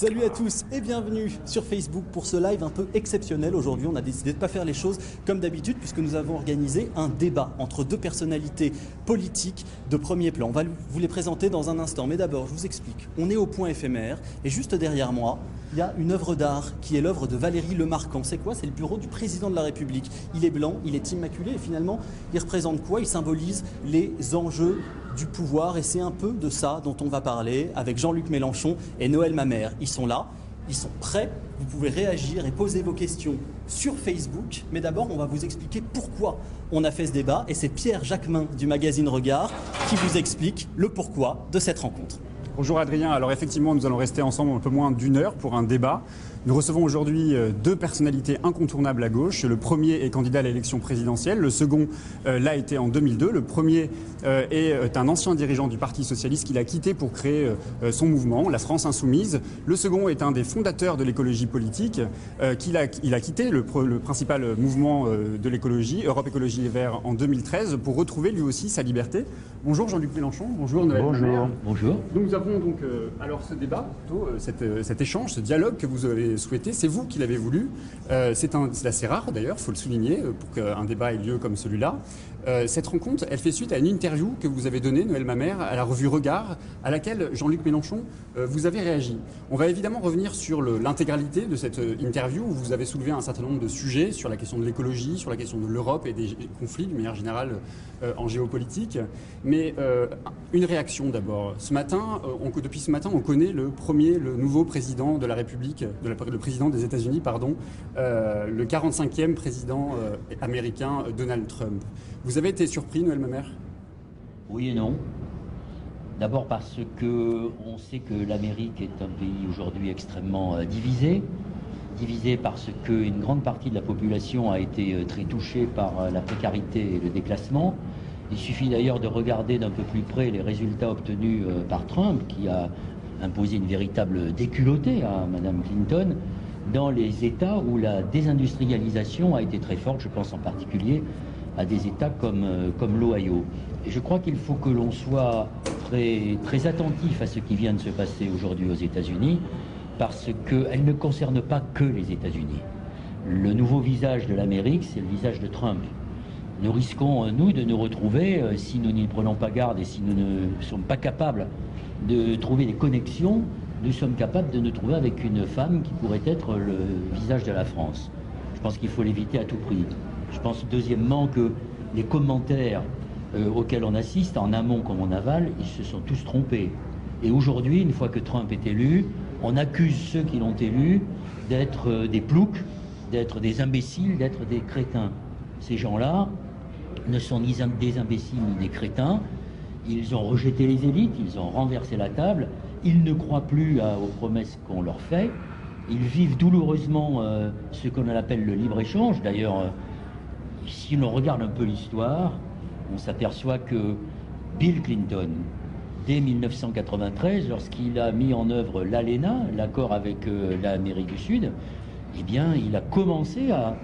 Salut à tous et bienvenue sur Facebook pour ce live un peu exceptionnel. Aujourd'hui, on a décidé de ne pas faire les choses comme d'habitude puisque nous avons organisé un débat entre deux personnalités politiques de premier plan. On va vous les présenter dans un instant, mais d'abord, je vous explique. On est au point éphémère et juste derrière moi, il y a une œuvre d'art qui est l'œuvre de Valérie Lemarquand. C'est quoi? C'est le bureau du président de la République. Il est blanc, il est immaculé et finalement, il représente quoi? Il symbolise les enjeux du pouvoir et c'est un peu de ça dont on va parler avec Jean-Luc Mélenchon et Noël Mamère. Ils sont là, ils sont prêts, vous pouvez réagir et poser vos questions sur Facebook, mais d'abord on va vous expliquer pourquoi on a fait ce débat et c'est Pierre Jacquemin du magazine Regard qui vous explique le pourquoi de cette rencontre. Bonjour Adrien, alors effectivement nous allons rester ensemble un peu moins d'une heure pour un débat. Nous recevons aujourd'hui euh, deux personnalités incontournables à gauche. Le premier est candidat à l'élection présidentielle, le second euh, l'a été en 2002. Le premier euh, est un ancien dirigeant du Parti socialiste qu'il a quitté pour créer son mouvement, la France insoumise. Le second est un des fondateurs de l'écologie politique qu'il a, quitté le, le principal mouvement de l'écologie, Europe Écologie Les Verts, en 2013 pour retrouver lui aussi sa liberté. Bonjour Jean-Luc Mélenchon, bonjour Noël Bonjour. Bonjour. Donc nous avons donc alors ce débat, plutôt, cet échange, ce dialogue que vous avez souhaité. C'est vous qui l'avez voulu. Euh, c'est assez rare d'ailleurs, il faut le souligner, euh, pour qu'un débat ait lieu comme celui-là. Euh, cette rencontre, elle fait suite à une interview que vous avez donnée, Noël Mamère, à la revue Regard, à laquelle Jean-Luc Mélenchon, vous avez réagi. On va évidemment revenir sur l'intégralité de cette interview où vous avez soulevé un certain nombre de sujets sur la question de l'écologie, sur la question de l'Europe et des conflits de manière générale en géopolitique. Mais une réaction d'abord. Ce matin, depuis ce matin, on connaît le premier, le nouveau président de la République, le président des États-Unis, pardon, euh, le 45e président euh, américain euh, Donald Trump. Avez été surpris, Noël Mamère Oui et non. D'abord parce que on sait que l'Amérique est un pays aujourd'hui extrêmement divisé, divisé parce qu'une grande partie de la population a été très touchée par la précarité et le déclassement. Il suffit d'ailleurs de regarder d'un peu plus près les résultats obtenus par Trump, qui a imposé une véritable déculottée à Mme Clinton dans les États où la désindustrialisation a été très forte. Je pense en particulier à des États comme, euh, comme l'Ohio. Je crois qu'il faut que l'on soit très, très attentif à ce qui vient de se passer aujourd'hui aux États-Unis, parce qu'elle ne concerne pas que les États-Unis. Le nouveau visage de l'Amérique, c'est le visage de Trump. Nous risquons, euh, nous, de nous retrouver, euh, si nous n'y prenons pas garde et si nous ne sommes pas capables de trouver des connexions, nous sommes capables de nous trouver avec une femme qui pourrait être le visage de la France. Je pense qu'il faut l'éviter à tout prix. Je pense deuxièmement que les commentaires euh, auxquels on assiste, en amont comme en aval, ils se sont tous trompés. Et aujourd'hui, une fois que Trump est élu, on accuse ceux qui l'ont élu d'être euh, des ploucs, d'être des imbéciles, d'être des crétins. Ces gens-là ne sont ni des imbéciles ni des crétins, ils ont rejeté les élites, ils ont renversé la table, ils ne croient plus aux promesses qu'on leur fait, ils vivent douloureusement euh, ce qu'on appelle le libre-échange. D'ailleurs, si l'on regarde un peu l'histoire, on s'aperçoit que Bill Clinton, dès 1993, lorsqu'il a mis en œuvre l'ALENA, l'accord avec euh, l'Amérique du Sud, eh bien, il a commencé à,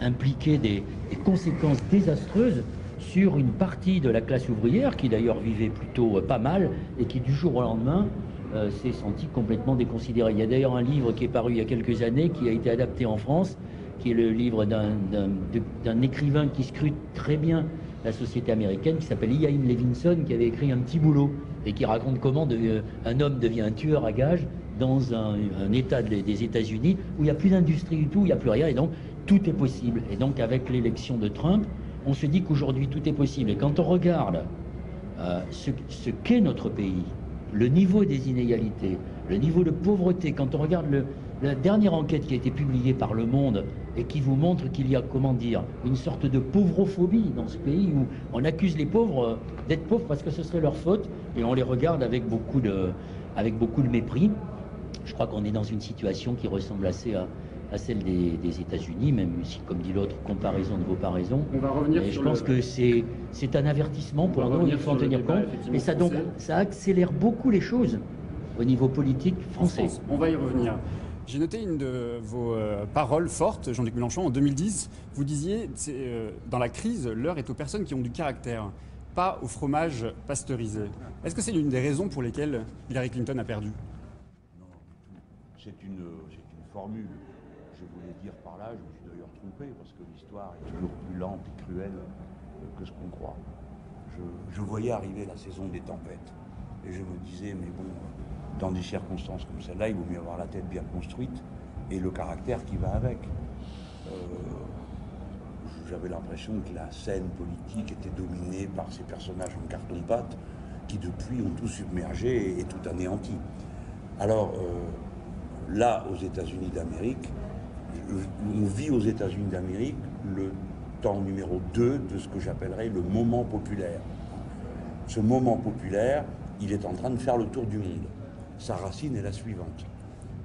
impliquer des conséquences désastreuses sur une partie de la classe ouvrière qui d'ailleurs vivait plutôt euh, pas mal et qui du jour au lendemain euh, s'est senti complètement déconsidérée. Il y a d'ailleurs un livre qui est paru il y a quelques années qui a été adapté en France, qui est le livre d'un écrivain qui scrute très bien la société américaine, qui s'appelle Ian Levinson, qui avait écrit un petit boulot et qui raconte comment un homme devient un tueur à gages dans un, État des États-Unis où il n'y a plus d'industrie du tout, il n'y a plus rien, et donc tout est possible. Et donc avec l'élection de Trump, on se dit qu'aujourd'hui tout est possible. Et quand on regarde euh, ce, qu'est notre pays, le niveau des inégalités, le niveau de pauvreté, quand on regarde la dernière enquête qui a été publiée par Le Monde et qui vous montre qu'il y a, comment dire, une sorte de pauvrophobie dans ce pays où on accuse les pauvres euh, d'être pauvres parce que ce serait leur faute et on les regarde avec beaucoup de, avec beaucoup de mépris. Je crois qu'on est dans une situation qui ressemble assez à, à celle des, États-Unis, même si, comme dit l'autre, comparaison de vos paraisons. On va revenir je pense que c'est, c'est un avertissement pour nous, il faut en tenir compte. Mais ça, donc, ça accélère beaucoup les choses au niveau politique français. On va y revenir. J'ai noté une de vos euh, paroles fortes, Jean-Luc Mélenchon, en 2010. Vous disiez, euh, dans la crise, l'heure est aux personnes qui ont du caractère, pas au fromage pasteurisé. Est-ce que c'est l'une des raisons pour lesquelles Hillary Clinton a perdu? C'est une, une formule. Je voulais dire par là, je me suis d'ailleurs trompé, parce que l'histoire est toujours plus lente et cruelle que ce qu'on croit. Je, voyais arriver la saison des tempêtes. Et je me disais, mais bon, dans des circonstances comme celle-là, il vaut mieux avoir la tête bien construite et le caractère qui va avec. Euh, j'avais l'impression que la scène politique était dominée par ces personnages en carton-pâte qui depuis ont tout submergé et, tout anéanti. Alors euh, là, aux États-Unis d'Amérique, on vit aux États-Unis d'Amérique le temps numéro 2 de ce que j'appellerais le moment populaire. Ce moment populaire, il est en train de faire le tour du monde. Sa racine est la suivante.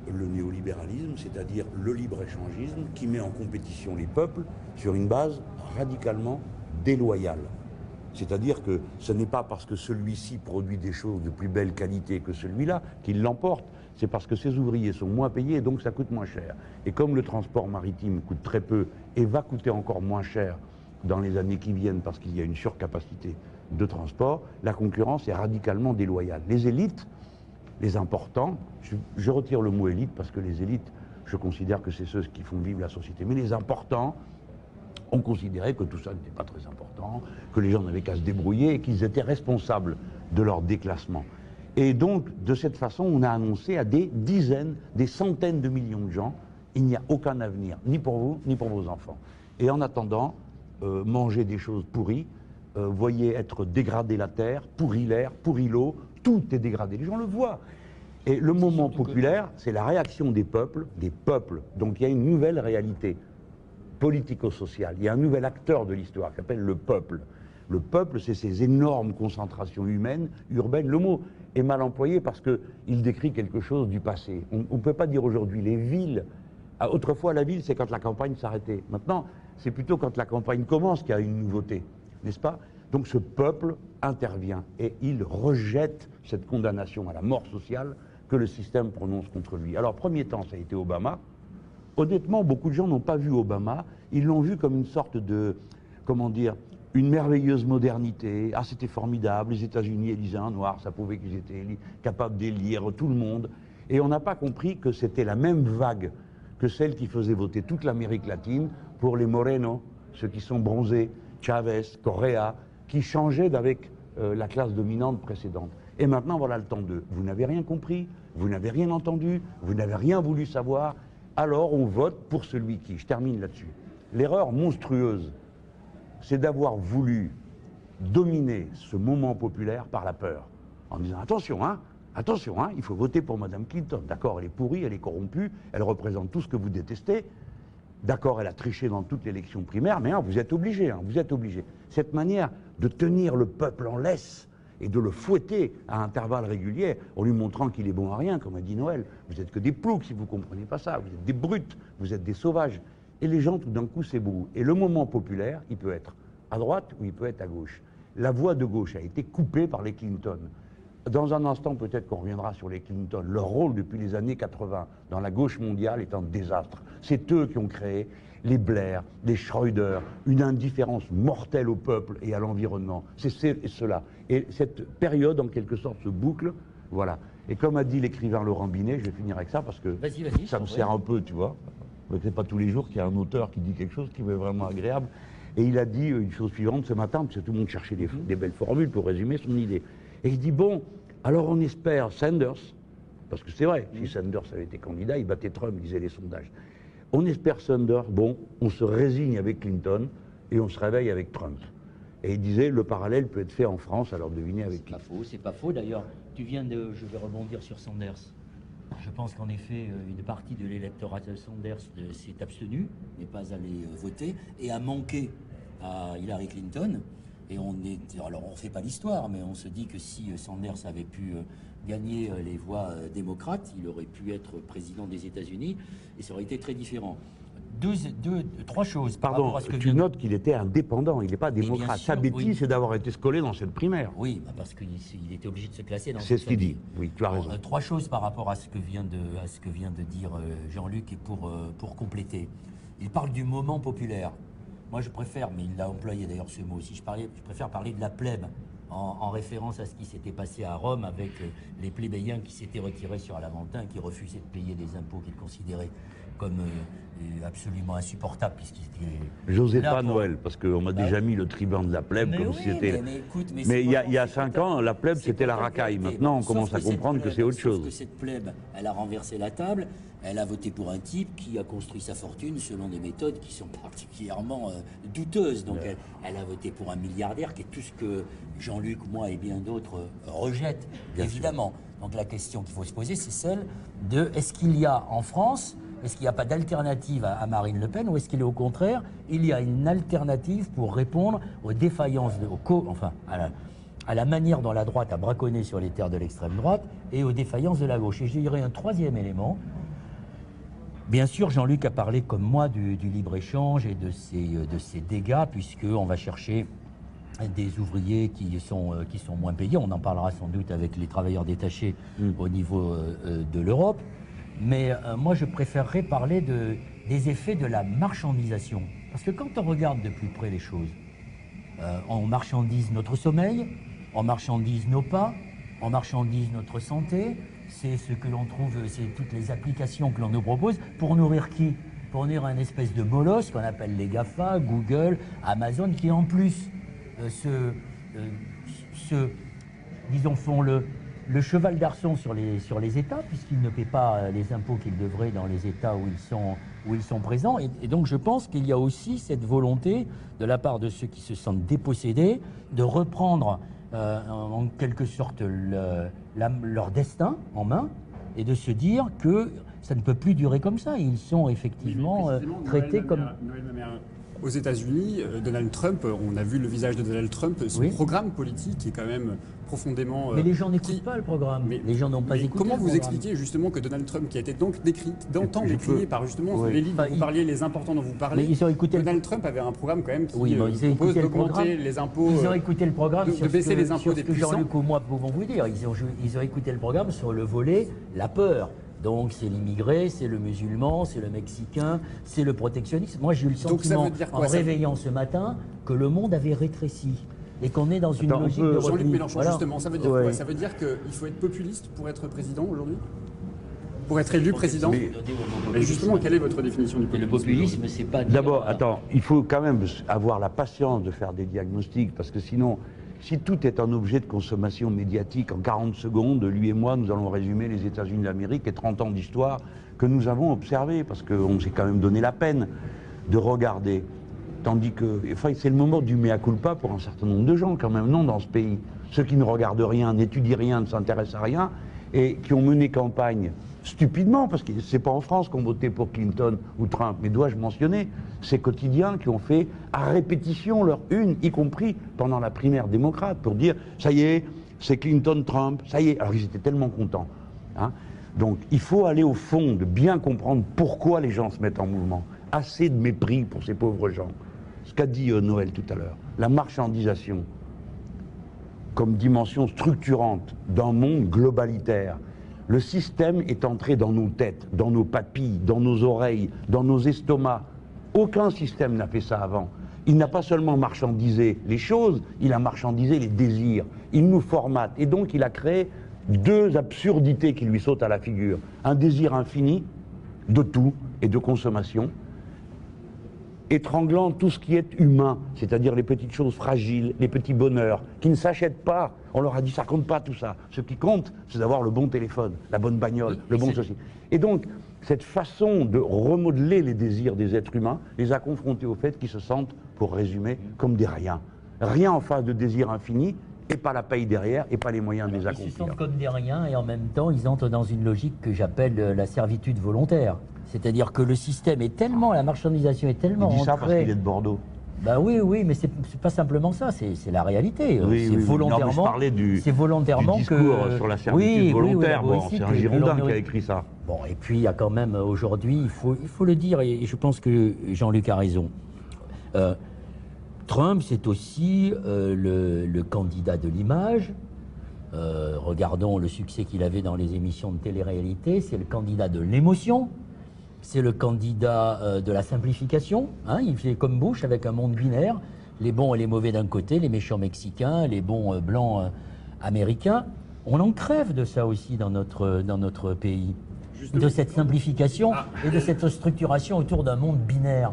Le néolibéralisme, c'est-à-dire le libre-échangisme qui met en compétition les peuples sur une base radicalement déloyale. C'est-à-dire que ce n'est pas parce que celui-ci produit des choses de plus belle qualité que celui-là qu'il l'emporte, c'est parce que ses ouvriers sont moins payés et donc ça coûte moins cher. Et comme le transport maritime coûte très peu et va coûter encore moins cher dans les années qui viennent parce qu'il y a une surcapacité de transport, la concurrence est radicalement déloyale. Les élites, les importants, je, retire le mot élite parce que les élites, je considère que c'est ceux qui font vivre la société, mais les importants ont considéré que tout ça n'était pas très important, que les gens n'avaient qu'à se débrouiller et qu'ils étaient responsables de leur déclassement. Et donc, de cette façon, on a annoncé à des dizaines, des centaines de millions de gens, il n'y a aucun avenir, ni pour vous, ni pour vos enfants. Et en attendant, euh, manger des choses pourries, euh, voyez être dégradée la terre, pourri l'air, pourri l'eau, tout est dégradé. Les gens le voient. Et le moment populaire, c'est la réaction des peuples, des peuples. Donc il y a une nouvelle réalité politico-sociale. Il y a un nouvel acteur de l'histoire qui s'appelle le peuple. Le peuple, c'est ces énormes concentrations humaines, urbaines. Le mot est mal employé parce qu'il décrit quelque chose du passé. On ne peut pas dire aujourd'hui les villes. Ah, autrefois, la ville, c'est quand la campagne s'arrêtait. Maintenant, c'est plutôt quand la campagne commence qu'il y a une nouveauté, n'est-ce pas? Donc ce peuple intervient et il rejette cette condamnation à la mort sociale que le système prononce contre lui. Alors, premier temps, ça a été Obama. Honnêtement, beaucoup de gens n'ont pas vu Obama. Ils l'ont vu comme une sorte de, comment dire, une merveilleuse modernité. Ah, c'était formidable, les États-Unis élisaient un noir, ça pouvait qu'ils étaient capables d'élire tout le monde. Et on n'a pas compris que c'était la même vague que celle qui faisait voter toute l'Amérique latine pour les Morenos, ceux qui sont bronzés, Chavez, Correa, qui changeaient d'avec euh, la classe dominante précédente. Et maintenant, voilà le temps de vous n'avez rien compris, vous n'avez rien entendu, vous n'avez rien voulu savoir, alors on vote pour celui qui, je termine là-dessus, l'erreur monstrueuse c'est d'avoir voulu dominer ce moment populaire par la peur. En disant attention, hein, attention, hein, il faut voter pour Mme Clinton. D'accord, elle est pourrie, elle est corrompue, elle représente tout ce que vous détestez. D'accord, elle a triché dans toute l'élection primaire, mais hein, vous êtes obligé, vous êtes obligé. Cette manière de tenir le peuple en laisse et de le fouetter à intervalles réguliers en lui montrant qu'il est bon à rien, comme a dit Noël. Vous êtes que des ploucs si vous ne comprenez pas ça, vous êtes des brutes, vous êtes des sauvages. Et les gens, tout d'un coup, s'ébrouent. Et le moment populaire, il peut être à droite ou il peut être à gauche. La voie de gauche a été coupée par les Clinton. Dans un instant, peut-être qu'on reviendra sur les Clinton. Leur rôle depuis les années 80 dans la gauche mondiale est un désastre. C'est eux qui ont créé les Blair, les Schroeder, une indifférence mortelle au peuple et à l'environnement. C'est cela. Et cette période, en quelque sorte, se boucle. Voilà. Et comme a dit l'écrivain Laurent Binet, je vais finir avec ça parce que ça me sert un peu, tu vois. C'est pas tous les jours qu'il y a un auteur qui dit quelque chose qui est vraiment agréable. Et il a dit une chose suivante ce matin, parce que tout le monde cherchait des, des belles formules pour résumer son idée. Et il dit bon, alors on espère Sanders, parce que c'est vrai, si Sanders avait été candidat, il battait Trump, disaient les sondages. On espère Sanders, bon, on se résigne avec Clinton et on se réveille avec Trump. Et il disait le parallèle peut être fait en France, alors devinez avec qui. C'est pas faux, c'est pas faux. D'ailleurs, tu viens de, je vais rebondir sur Sanders. Je pense qu'en effet, euh, une partie de l'électorat de Sanders euh, s'est abstenu, n'est pas allé euh, voter, et a manqué à Hillary Clinton. Et on est, alors on ne fait pas l'histoire, mais on se dit que si Sanders avait pu gagner les voix démocrates, il aurait pu être président des États-Unis, et ça aurait été très différent deux, deux, trois choses. Pardon, tu notes qu'il était indépendant, il n'est pas démocrate. Sa bêtise, c'est d'avoir été scolé dans cette primaire. Oui, bah, parce qu'il était obligé de se classer dans C'est ce qu'il dit, oui, tu as raison. Euh, trois choses par rapport à ce que vient de, à ce que vient de dire euh, Jean-Luc et pour, euh, pour compléter. Il parle du moment populaire. Moi, je préfère, mais il l'a employé d'ailleurs ce mot aussi, je, parlais, je préfère parler de la plèbe en, référence à ce qui s'était passé à Rome avec euh, les plébéiens qui s'étaient retirés sur l'Aventin, qui refusaient de payer des impôts qu'ils considéraient comme euh, absolument insupportables. J'osais pas Noël, parce qu'on m'a bah déjà mis le tribun de la plèbe comme si c'était. Mais, il y a, y a cinq ans, la plèbe c'était la racaille. Maintenant, on commence à comprendre que c'est autre chose. Que cette plèbe, elle a renversé la table, elle a voté pour un type qui a construit sa fortune selon des méthodes qui sont particulièrement euh, douteuses. Donc elle, a voté pour un milliardaire qui est tout ce que Jean-Luc, moi et bien d'autres euh, rejettent, évidemment. Donc la question qu'il faut se poser, c'est celle de est-ce qu'il y a en France, est-ce qu'il n'y a pas d'alternative à, Marine Le Pen ou est-ce qu'il est au contraire, il y a une alternative pour répondre aux défaillances, de, enfin, à la, à la manière dont la droite a braconné sur les terres de l'extrême droite et aux défaillances de la gauche. Et je dirais un troisième élément, Bien sûr, Jean-Luc a parlé comme moi du, libre-échange et de ses, euh, de ses dégâts, puisqu'on va chercher des ouvriers qui sont, euh, qui sont moins payés. On en parlera sans doute avec les travailleurs détachés mm. au niveau euh, de l'Europe. Mais moi, je préférerais parler de, des effets de la marchandisation. Parce que quand on regarde de plus près les choses, on marchandise notre sommeil, on marchandise nos pas, on marchandise notre santé, c'est ce que l'on trouve, c'est toutes les applications que l'on nous propose pour nourrir qui? Pour nourrir un espèce de bolos qu'on appelle les GAFA, Google, Amazon, qui en plus euh, se, euh, font le, cheval d'arçon sur les, sur les États, puisqu'ils ne paient pas euh, les impôts qu'ils devraient dans les États où ils sont, où ils sont présents. Et, donc je pense qu'il y a aussi cette volonté de la part de ceux qui se sentent dépossédés de reprendre en quelque sorte le, leur destin en main et de se dire que ça ne peut plus durer comme ça. Ils sont effectivement euh, traités comme... aux États-Unis, euh, Donald Trump, on a vu le visage de Donald Trump, son programme politique est quand même profondément. mais les gens n'écoutent pas le programme. Mais, les gens n'ont pas écouté. Comment vous expliquez justement que Donald Trump, qui a été donc décrit, d'antan décrié par justement les livres dont vous parliez, les importants dont vous parlez, ils ont écouté Donald Trump avait un programme quand même qui oui, euh, propose d'augmenter les impôts. Ils ont écouté le programme de, sur baisser ce les impôts des que Jean-Luc ou moi pouvons vous dire. Ils ont, ils ont écouté le programme sur le volet la peur. Donc c'est l'immigré, c'est le musulman, c'est le mexicain, c'est le protectionnisme. Moi j'ai eu le sentiment, en réveillant ce matin, que le monde avait rétréci et qu'on est dans une logique de Jean-Luc Mélenchon, justement, ça veut dire quoi Ça veut dire qu'il faut être populiste pour être président aujourd'hui? Pour être élu président? Mais, justement, quelle est votre définition du populisme Le populisme, c'est pas. D'abord, attends, il faut quand même avoir la patience de faire des diagnostics, parce que sinon, si tout est un objet de consommation médiatique, en 40 secondes, lui et moi, nous allons résumer les États-Unis d'Amérique et 30 ans d'histoire que nous avons observés, parce qu'on s'est quand même donné la peine de regarder. Tandis que enfin, c'est le moment du mea culpa pour un certain nombre de gens, quand même, non, dans ce pays. Ceux qui ne regardent rien, n'étudient rien, ne s'intéressent à rien, et qui ont mené campagne stupidement, parce que c'est pas en France qu'on votait pour Clinton ou Trump, mais dois-je mentionner ces quotidiens qui ont fait à répétition leur une, y compris pendant la primaire démocrate, pour dire ça y est, c'est Clinton-Trump, ça y est. Alors ils étaient tellement contents. Hein. Donc il faut aller au fond de bien comprendre pourquoi les gens se mettent en mouvement. Assez de mépris pour ces pauvres gens ce qu'a dit euh, Noël tout à l'heure, la marchandisation comme dimension structurante d'un monde globalitaire. Le système est entré dans nos têtes, dans nos papilles, dans nos oreilles, dans nos estomacs. Aucun système n'a fait ça avant. Il n'a pas seulement marchandisé les choses, il a marchandisé les désirs. Il nous formate. Et donc il a créé deux absurdités qui lui sautent à la figure. Un désir infini de tout et de consommation, étranglant tout ce qui est humain, c'est-à-dire les petites choses fragiles, les petits bonheurs, qui ne s'achètent pas. On leur a dit ça compte pas tout ça. Ce qui compte, c'est d'avoir le bon téléphone, la bonne bagnole, le bon ceci. Et donc, cette façon de remodeler les désirs des êtres humains les a confrontés au fait qu'ils se sentent, pour résumer, comme des riens. Rien en face de désirs infinis, et pas la paye derrière, et pas les moyens de les accomplir. Ils se sentent comme des riens, et en même temps, ils entrent dans une logique que j'appelle euh, la servitude volontaire. C'est-à-dire que le système est tellement, la marchandisation est tellement. Il dit ça parce qu'il est de Bordeaux. Ben oui, oui, mais c'est pas simplement ça, c'est la réalité. Oui, c'est volontairement. c'est volontairement discours que, sur la servitude volontaire. c'est un Girondin qui a écrit ça. Bon, et puis il y a quand même aujourd'hui, il faut, il faut le dire, et je pense que Jean-Luc a raison. Euh, Trump, c'est aussi euh, le, candidat de l'image. Euh, regardons le succès qu'il avait dans les émissions de télé-réalité. C'est le candidat de l'émotion c'est le candidat euh, de la simplification. Hein, il fait comme Bush avec un monde binaire les bons et les mauvais d'un côté, les méchants mexicains, les bons euh, blancs euh, américains. On en crève de ça aussi dans notre, dans notre pays. De cette simplification et de cette structuration autour d'un monde binaire.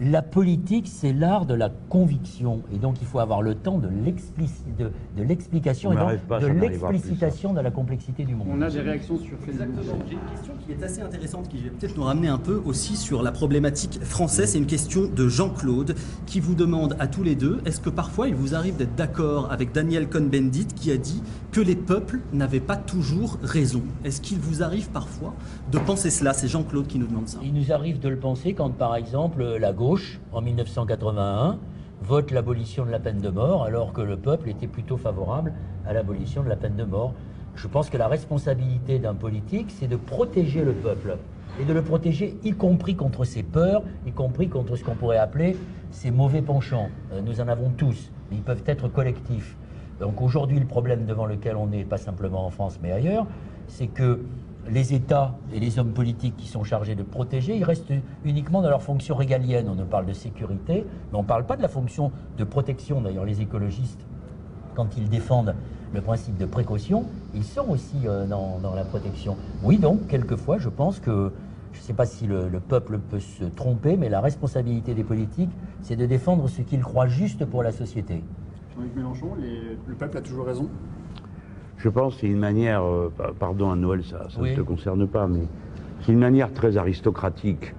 La politique, c'est l'art de la conviction. Et donc, il faut avoir le temps de l'explici- de- de l'explication et de l'explicitation de la complexité du monde. On a des réactions sur Facebook. Exactement. J'ai une question qui est assez intéressante, qui va peut-être nous ramener un peu aussi sur la problématique française. C'est une question de Jean-Claude qui vous demande à tous les deux est-ce que parfois il vous arrive d'être d'accord avec Daniel Cohn-Bendit qui a dit que les peuples n'avaient pas toujours raison? Est-ce qu'il vous arrive parfois de penser cela? C'est Jean-Claude qui nous demande ça. Il nous arrive de le penser quand, par exemple, la en 1981, vote l'abolition de la peine de mort, alors que le peuple était plutôt favorable à l'abolition de la peine de mort. Je pense que la responsabilité d'un politique, c'est de protéger le peuple. Et de le protéger, y compris contre ses peurs, y compris contre ce qu'on pourrait appeler ses mauvais penchants. Euh, Nous en avons tous, mais ils peuvent être collectifs. Donc aujourd'hui, le problème devant lequel on est, pas simplement en France, mais ailleurs, c'est que les États et les hommes politiques qui sont chargés de protéger, ils restent uniquement dans leur fonction régalienne. On ne parle de sécurité, mais on ne parle pas de la fonction de protection. D'ailleurs, les écologistes, quand ils défendent le principe de précaution, ils sont aussi euh, dans, dans la protection. Oui, donc, quelquefois, je pense que, je ne sais pas si le, le peuple peut se tromper, mais la responsabilité des politiques, c'est de défendre ce qu'ils croient juste pour la société. Jean-Luc Mélenchon, le peuple a toujours raison? Je pense que c'est une manière, euh, pa- pardon à Noël, ça ça Oui. ne te concerne pas, mais c'est une manière très aristocratique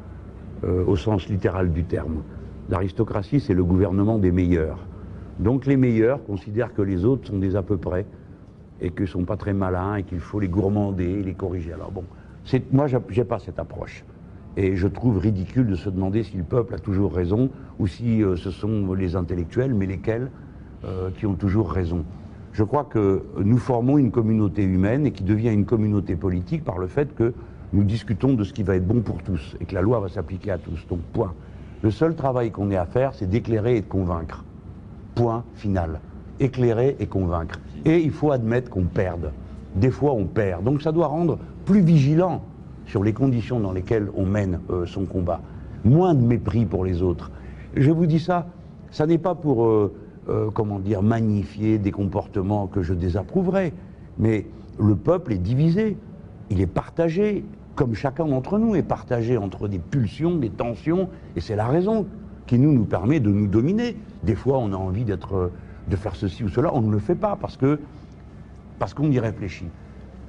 euh, au sens littéral du terme. L'aristocratie, c'est le gouvernement des meilleurs. Donc les meilleurs considèrent que les autres sont des à peu près et qu'ils ne sont pas très malins et qu'il faut les gourmander, les corriger. Alors bon, moi, j'ai pas cette approche. Et je trouve ridicule de se demander si le peuple a toujours raison ou si euh, ce sont les intellectuels, mais lesquels, qui ont toujours raison. Je crois que nous formons une communauté humaine et qui devient une communauté politique par le fait que nous discutons de ce qui va être bon pour tous et que la loi va s'appliquer à tous. Donc, point. Le seul travail qu'on ait à faire, c'est d'éclairer et de convaincre. Point final. Éclairer et convaincre. Et il faut admettre qu'on perde. Des fois, on perd. Donc ça doit rendre plus vigilant sur les conditions dans lesquelles on mène euh, son combat. Moins de mépris pour les autres. Je vous dis ça, ça n'est pas pour, euh, euh, comment dire, magnifier des comportements que je désapprouverais. Mais le peuple est divisé. Il est partagé, comme chacun d'entre nous est partagé entre des pulsions, des tensions, et c'est la raison qui nous, permet de nous dominer. Des fois, on a envie de faire ceci ou cela, on ne le fait pas parce qu'on y réfléchit.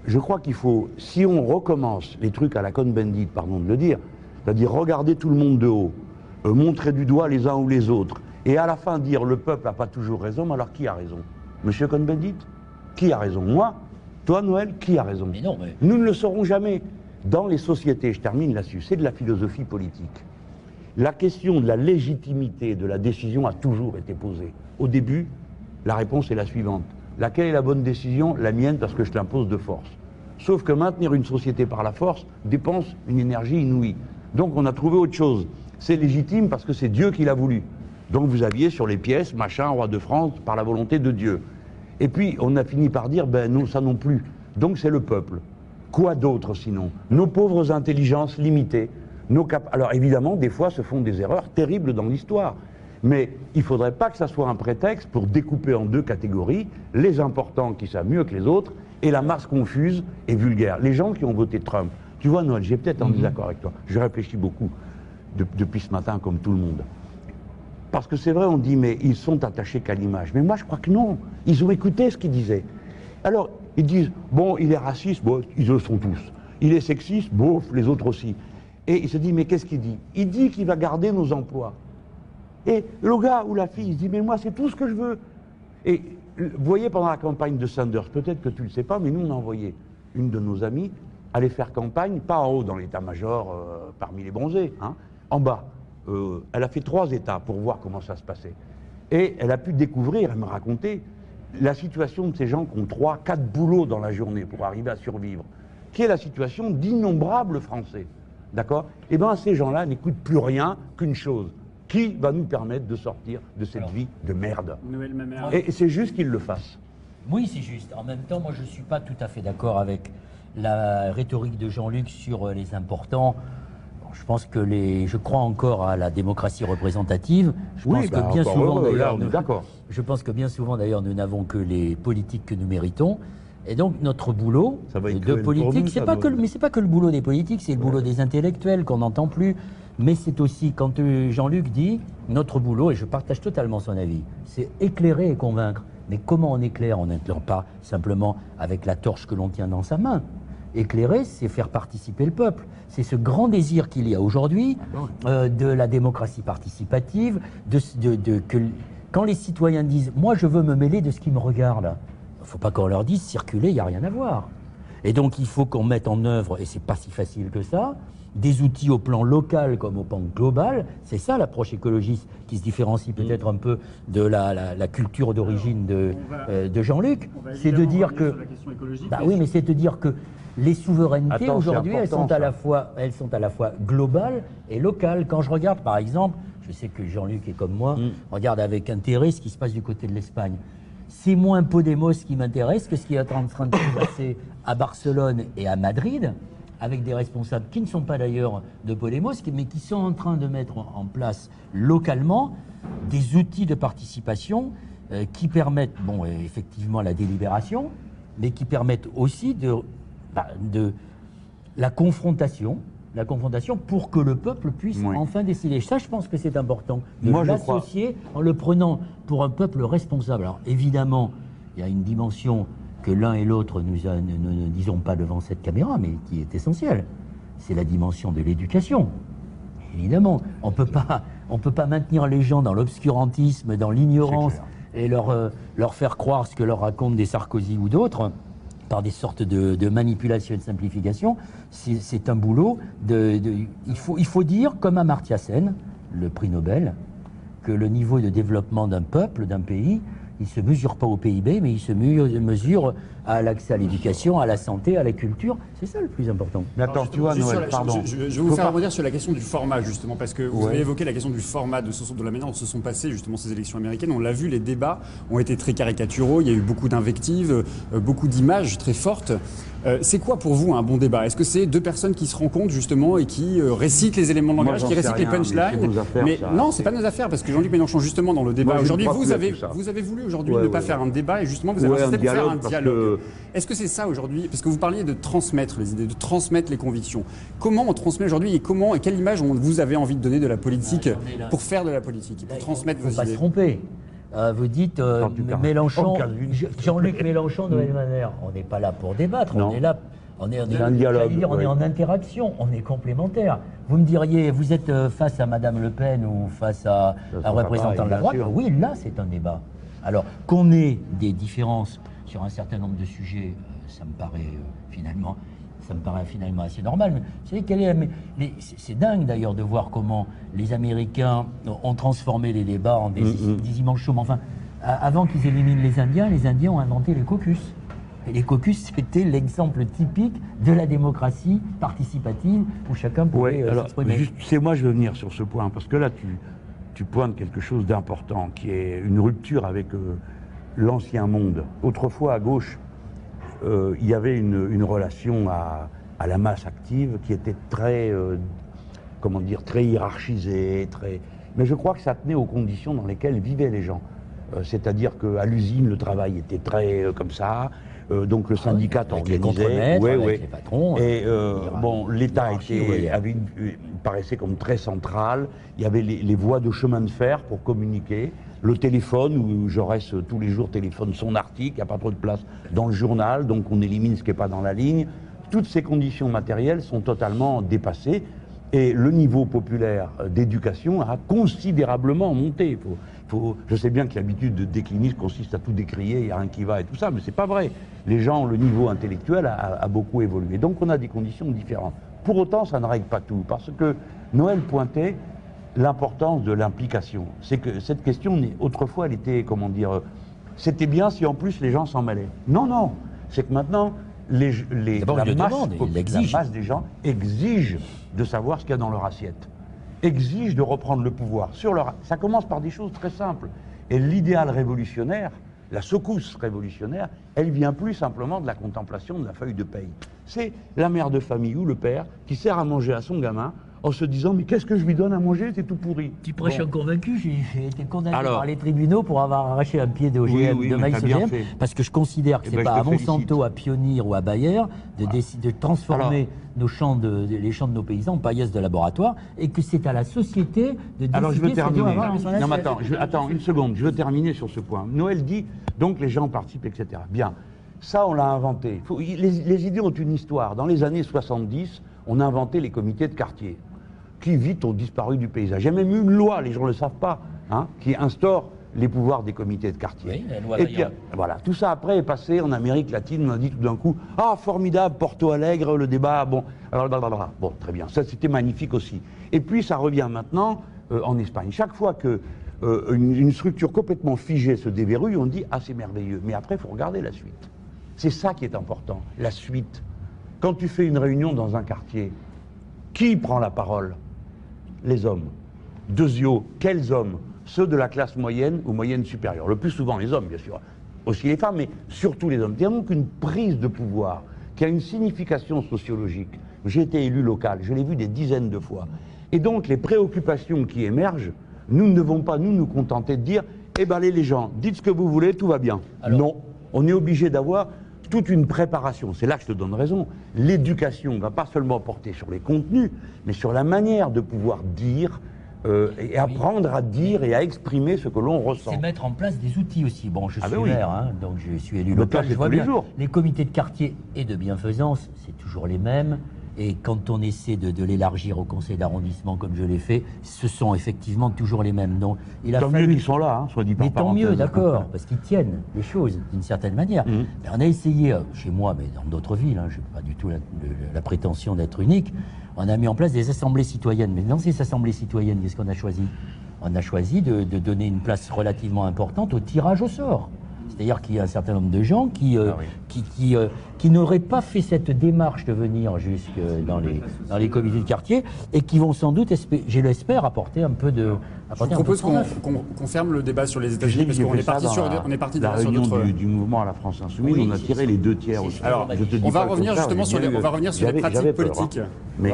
Je crois qu'il faut, si on recommence les trucs à la Cohn-Bendit, pardon de le dire, c'est-à-dire regarder tout le monde de haut, euh, montrer du doigt les uns ou les autres, et à la fin dire le peuple n'a pas toujours raison, mais alors qui a raison? Monsieur Cohn-Bendit? Qui a raison? Moi? Toi, Noël Qui a raison? Mais non, mais nous ne le saurons jamais. Dans les sociétés, je termine là-dessus, c'est de la philosophie politique. La question de la légitimité de la décision a toujours été posée. Au début, la réponse est la suivante. Laquelle est la bonne décision? La mienne parce que je l'impose de force. Sauf que maintenir une société par la force dépense une énergie inouïe. Donc on a trouvé autre chose. C'est légitime parce que c'est Dieu qui l'a voulu. Donc vous aviez sur les pièces, machin, roi de France, par la volonté de Dieu. Et puis on a fini par dire, ben non, ça non plus. Donc c'est le peuple. Quoi d'autre sinon? Nos pauvres intelligences limitées. Nos cap- Alors évidemment, des fois se font des erreurs terribles dans l'histoire. Mais il ne faudrait pas que ça soit un prétexte pour découper en deux catégories, les importants qui savent mieux que les autres et la masse confuse et vulgaire. Les gens qui ont voté Trump. Tu vois, Noël, j'ai peut-être un désaccord avec toi. Je réfléchis beaucoup de- depuis ce matin, comme tout le monde. Parce que c'est vrai, on dit, mais ils sont attachés qu'à l'image. Mais moi, je crois que non. Ils ont écouté ce qu'ils disaient. Alors, ils disent, bon, il est raciste, bon, ils le sont tous. Il est sexiste, bon, les autres aussi. Et il se dit, mais qu'est-ce qu'il dit? Il dit qu'il va garder nos emplois. Et le gars ou la fille, il se dit, mais moi, c'est tout ce que je veux. Et vous voyez, pendant la campagne de Sanders, peut-être que tu ne le sais pas, mais nous, on a envoyé une de nos amies aller faire campagne, pas en haut dans l'état-major, euh, parmi les bronzés, hein, en bas. Euh, elle a fait trois états pour voir comment ça se passait. Et elle a pu découvrir, elle me racontait, la situation de ces gens qui ont trois, quatre boulots dans la journée pour arriver à survivre, qui est la situation d'innombrables Français. D'accord? Eh bien, ces gens-là n'écoutent plus rien qu'une chose. Qui va nous permettre de sortir de cette Alors. vie de merde. Et c'est juste qu'ils le fassent. Oui, c'est juste. En même temps, moi, je ne suis pas tout à fait d'accord avec la rhétorique de Jean-Luc sur euh, les importants. Je pense que les, je crois encore à la démocratie représentative. Je Oui, pense bah, que bien encore souvent, heureux, là, nous-. Je pense que bien souvent, d'ailleurs, nous n'avons que les politiques que nous méritons. Et donc notre boulot Ça va être de politique, c'est pas doit que, le- mais c'est pas que le boulot des politiques, c'est le boulot des intellectuels qu'on n'entend plus. Mais c'est aussi quand euh, Jean-Luc dit notre boulot, et je partage totalement son avis, c'est éclairer et convaincre. Mais comment on éclaire? On n'éclaire pas simplement avec la torche que l'on tient dans sa main. Éclairer, c'est faire participer le peuple. C'est ce grand désir qu'il y a aujourd'hui euh, de la démocratie participative, de, de- de- que quand les citoyens disent Moi, je veux me mêler de ce qui me regarde, il ne faut pas qu'on leur dise circuler, il n'y a rien à voir. Et donc, il faut qu'on mette en œuvre, et c'est pas si facile que ça, des outils au plan local comme au plan global. C'est ça l'approche écologiste qui se différencie peut-être un peu de la, la- la culture d'origine de, euh, de Jean-Luc. C'est de dire que. Bah oui, mais c'est de dire que les souverainetés aujourd'hui, elles sont à ça. la fois, elles sont à la fois globales et locales. Quand je regarde, par exemple, je sais que Jean-Luc est comme moi, Mm. regarde avec intérêt ce qui se passe du côté de l'Espagne. C'est moins Podemos qui m'intéresse que ce qui est en train de se passer à Barcelone et à Madrid, avec des responsables qui ne sont pas d'ailleurs de Podemos, mais qui sont en train de mettre en place localement des outils de participation euh, qui permettent, bon, effectivement, la délibération, mais qui permettent aussi de, de la confrontation, la confrontation pour que le peuple puisse Oui. enfin décider. Ça, je pense que c'est important de l'associer en le prenant pour un peuple responsable. Alors, évidemment, il y a une dimension que l'un et l'autre nous a- ne, ne- ne disons pas devant cette caméra, mais qui est essentielle. C'est la dimension de l'éducation. Évidemment, on peut pas, on peut pas maintenir les gens dans l'obscurantisme, dans l'ignorance, et leur, euh, leur faire croire ce que leur racontent des Sarkozy ou d'autres par des sortes de, manipulations et de simplifications. C'est un boulot il, faut, dire, comme Amartya Sen, le prix Nobel, que le niveau de développement d'un peuple, d'un pays, il ne se mesure pas au PIB, mais il se mesure à l'accès à l'éducation, à la santé, à la culture. C'est ça le plus important. Mais attends, tu vois, Noël, la- pardon. Je, je- je vais vous Faut faire pas- rebondir sur la question du format, justement, parce que vous Ouais. avez évoqué la question du format, de, ce- de la manière dont se sont passées justement ces élections américaines. On l'a vu, les débats ont été très caricaturaux, il y a eu beaucoup d'invectives, euh, beaucoup d'images très fortes. Euh, c'est quoi pour vous un bon débat? Est-ce que c'est deux personnes qui se rencontrent justement et qui euh, récitent les éléments de langage, qui récitent les rien, mais punchlines nos affaires, Mais ça. non, c'est pas nos affaires, parce que Jean-Luc Mélenchon, justement, dans le débat aujourd'hui, vous avez, vous avez voulu aujourd'hui Ouais, ne pas ouais, faire un débat et justement vous avez insisté pour faire dialogue, un parce dialogue. Que- Est-ce que c'est ça aujourd'hui Parce que vous parliez de transmettre les idées, de transmettre les convictions. Comment on transmet aujourd'hui et comment et quelle image on- vous avez envie de donner de la politique Ah, là. pour faire de la politique, et pour transmettre Il ne vos faut pas se idées tromper. Euh, vous dites euh. Mélenchon, Jean-Luc Mélenchon, Noël Manère. On n'est pas là pour débattre, Non. on est là. On est, on est- C'est un dialogue, j'allais dire, on ouais. est en interaction, on est complémentaires. Vous me diriez, vous êtes euh, face à Madame Le Pen ou face à Ça un représentant pareil, de la droite? Oui, là, c'est un débat. Alors, qu'on ait des différences sur un certain nombre de sujets, euh, ça me paraît euh, finalement. Ça me paraît finalement assez normal. Mais vous savez, quelle est la- mais- mais c'est dingue d'ailleurs de voir comment les Américains ont transformé les débats en des, Mm, des immenses chaumes. Enfin, avant qu'ils éliminent les Indiens, les Indiens ont inventé les caucus. Et les caucus, c'était l'exemple typique de la démocratie participative où chacun pouvait Oui, euh, alors, c'est moi, je veux venir sur ce point, parce que là, tu, tu pointes quelque chose d'important, qui est une rupture avec euh, l'ancien monde. Autrefois, à gauche, euh, il y avait une, une relation à, à la masse active qui était très, euh, comment dire, très hiérarchisée, très... Mais je crois que ça tenait aux conditions dans lesquelles vivaient les gens. Euh, C'est-à-dire qu'à l'usine, le travail était très comme ça. Euh, donc le syndicat avec les organisait. Ouais, avec ouais. les patrons, Et euh, bon, l'État une- paraissait comme très central. Il y avait les, les voies de chemin de fer pour communiquer. Le téléphone, où Jaurès tous les jours téléphone son article, il n'y a pas trop de place dans le journal, donc on élimine ce qui n'est pas dans la ligne. Toutes ces conditions matérielles sont totalement dépassées. Et le niveau populaire euh, d'éducation a considérablement monté. Faut- je sais bien que l'habitude de décliniste consiste à tout décrier, il n'y a rien qui va et tout ça, mais c'est pas vrai. Les gens, le niveau intellectuel a, a- beaucoup évolué. Donc on a des conditions différentes. Pour autant, ça ne règle pas tout, parce que Noël pointait l'importance de l'implication. C'est que cette question, autrefois, elle était, comment dire, euh, c'était bien si en plus les gens s'en mêlaient. Non, non, c'est que maintenant, les, la, le masse, la masse des gens exigent de savoir ce qu'il y a dans leur assiette, exigent de reprendre le pouvoir sur leur. Ça commence par des choses très simples. Et l'idéal révolutionnaire, la secousse révolutionnaire, elle vient plus simplement de la contemplation de la feuille de paye. C'est la mère de famille ou le père qui sert à manger à son gamin en se disant mais qu'est-ce que je lui donne à manger C'est tout pourri. Tu prêches Bon. un convaincu, j'ai été condamné Alors. par les tribunaux pour avoir arraché un pied d'OGM, Oui, oui, de mais maïs OGM, parce que je considère que Eh c'est ben, pas à. Monsanto, à Pionnier ou à Bayer de, décider de transformer nos champs de, de- les champs de nos paysans en paillasses de laboratoire et que c'est à la société de décider Alors je veux terminer. Non, mais attends, je- attends une seconde, je veux terminer sur ce point. Noël dit donc les gens participent, etc. Bien, ça on l'a inventé. Faut- les, les idées ont une histoire. Dans les années 70, on a inventé les comités de quartier, qui vite ont disparu du paysage. Il y a même eu une loi, les gens ne le savent pas, hein, qui instaure les pouvoirs des comités de quartier. Oui, la loi Et puis, voilà, tout ça après est passé en Amérique latine. On a dit tout d'un coup, ah formidable, Porto Alegre, le débat, bon, alors blablabla. bon, très bien, ça c'était magnifique aussi. Et puis ça revient maintenant euh, en Espagne. Chaque fois que euh, une, une structure complètement figée se déverrouille, on dit ah c'est merveilleux. Mais après, il faut regarder la suite. C'est ça qui est important, la suite. Quand tu fais une réunion dans un quartier, qui prend la parole? Les hommes. Deuxio, quels hommes? Ceux de la classe moyenne ou moyenne supérieure. Le plus souvent les hommes, bien sûr. Aussi les femmes, mais surtout les hommes. A donc une prise de pouvoir qui a une signification sociologique. J'ai été élu local, je l'ai vu des dizaines de fois. Et donc les préoccupations qui émergent, nous ne devons pas nous nous contenter de dire, eh ben allez les gens, dites ce que vous voulez, tout va bien. Alors- non, on est obligé d'avoir toute une préparation. C'est là que je te donne raison. L'éducation ne va pas seulement porter sur les contenus, mais sur la manière de pouvoir dire euh, et apprendre à dire et à exprimer ce que l'on ressent. C'est mettre en place des outils aussi. Bon, je Ah suis ben oui. maire, hein, donc je suis élu local. Je vois tous les bien. jours. Les comités de quartier et de bienfaisance, c'est toujours les mêmes. Et quand on essaie de, de l'élargir au conseil d'arrondissement, comme je l'ai fait, ce sont effectivement toujours les mêmes. Donc, il a Tant mieux fallu qu'ils sont là, hein, soit dit par mais tant mieux, d'accord, parce qu'ils tiennent les choses d'une certaine manière. Mais on a essayé, euh, chez moi, mais dans d'autres villes, hein, je n'ai pas du tout la, prétention d'être unique, on a mis en place des assemblées citoyennes. Mais dans ces assemblées citoyennes, qu'est-ce qu'on a choisi? On a choisi de, de donner une place relativement importante au tirage au sort. C'est-à-dire qu'il y a un certain nombre de gens qui, euh, Ah oui. qui, qui, euh, qui n'auraient pas fait cette démarche de venir jusque dans les, dans les comités de quartier et qui vont sans doute, je l'espère, apporter un peu de. Je propose qu'on ferme le débat sur les États-Unis parce qu'on est parti sur, la- on est parti la sur réunion du, du mouvement à la France Insoumise, Oui, on a tiré les deux tiers aussi. super Alors, Je te dis on va revenir justement sur les, on eu- va revenir sur les pratiques hein. politiques. Mais-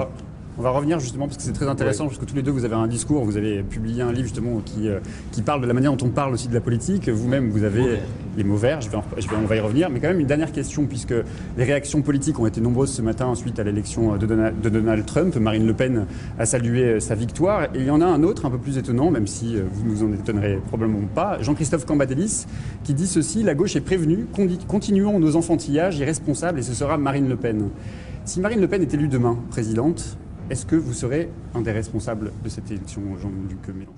On va- revenir justement parce que c'est très intéressant parce que tous les deux vous avez un discours, vous avez publié un livre justement qui, euh, qui parle de la manière dont on parle aussi de la politique. Vous-même vous avez les mots verts, je vais, en- je vais- on va y revenir. Mais quand même une dernière question puisque les réactions politiques ont été nombreuses ce matin suite à l'élection de, Dona- de Donald Trump. Marine Le Pen a salué euh, sa victoire et il y en a un autre un peu plus étonnant, même si euh, vous nous en étonnerez probablement pas. Jean-Christophe Cambadélis qui dit ceci la gauche est prévenue, continuons nos enfantillages irresponsables et ce sera Marine Le Pen. Si Marine Le Pen est élue demain présidente, est-ce que vous serez un des responsables de cette élection, Jean-Luc Mélenchon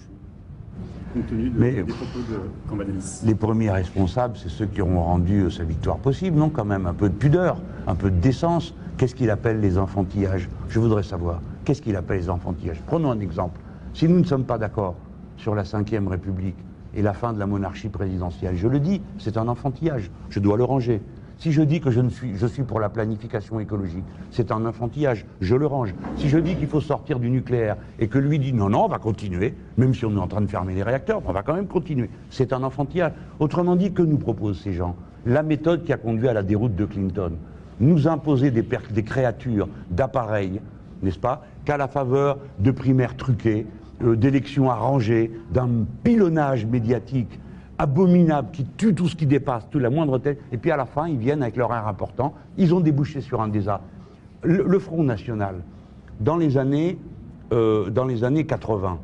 Compte tenu de- Mais- des propos de Cambadélis. Les premiers responsables, c'est ceux qui auront rendu euh, sa victoire possible, non quand même Un peu de pudeur, un peu de décence. Qu'est-ce qu'il appelle les enfantillages? Je voudrais savoir. Qu'est-ce qu'il appelle les enfantillages? Prenons un exemple. Si nous ne sommes pas d'accord sur la Ve République et la fin de la monarchie présidentielle, je le dis, c'est un enfantillage. Je dois le ranger. Si je dis que je, suis, pour la planification écologique, c'est un enfantillage, je le range. Si je dis qu'il faut sortir du nucléaire et que lui dit non, non, on va continuer, même si on est en train de fermer les réacteurs, on va quand même continuer, c'est un enfantillage. Autrement dit, que nous proposent ces gens? La méthode qui a conduit à la déroute de Clinton. Nous imposer des, des créatures d'appareils, n'est-ce pas, qu'à la faveur de primaires truquées, euh, d'élections arrangées, d'un pilonnage médiatique abominable qui tue tout ce qui dépasse, tout la moindre tête, et puis à la fin, ils viennent avec leur air important, ils ont débouché sur un désastre. Le, le Front National, dans les années, euh, dans les années 80,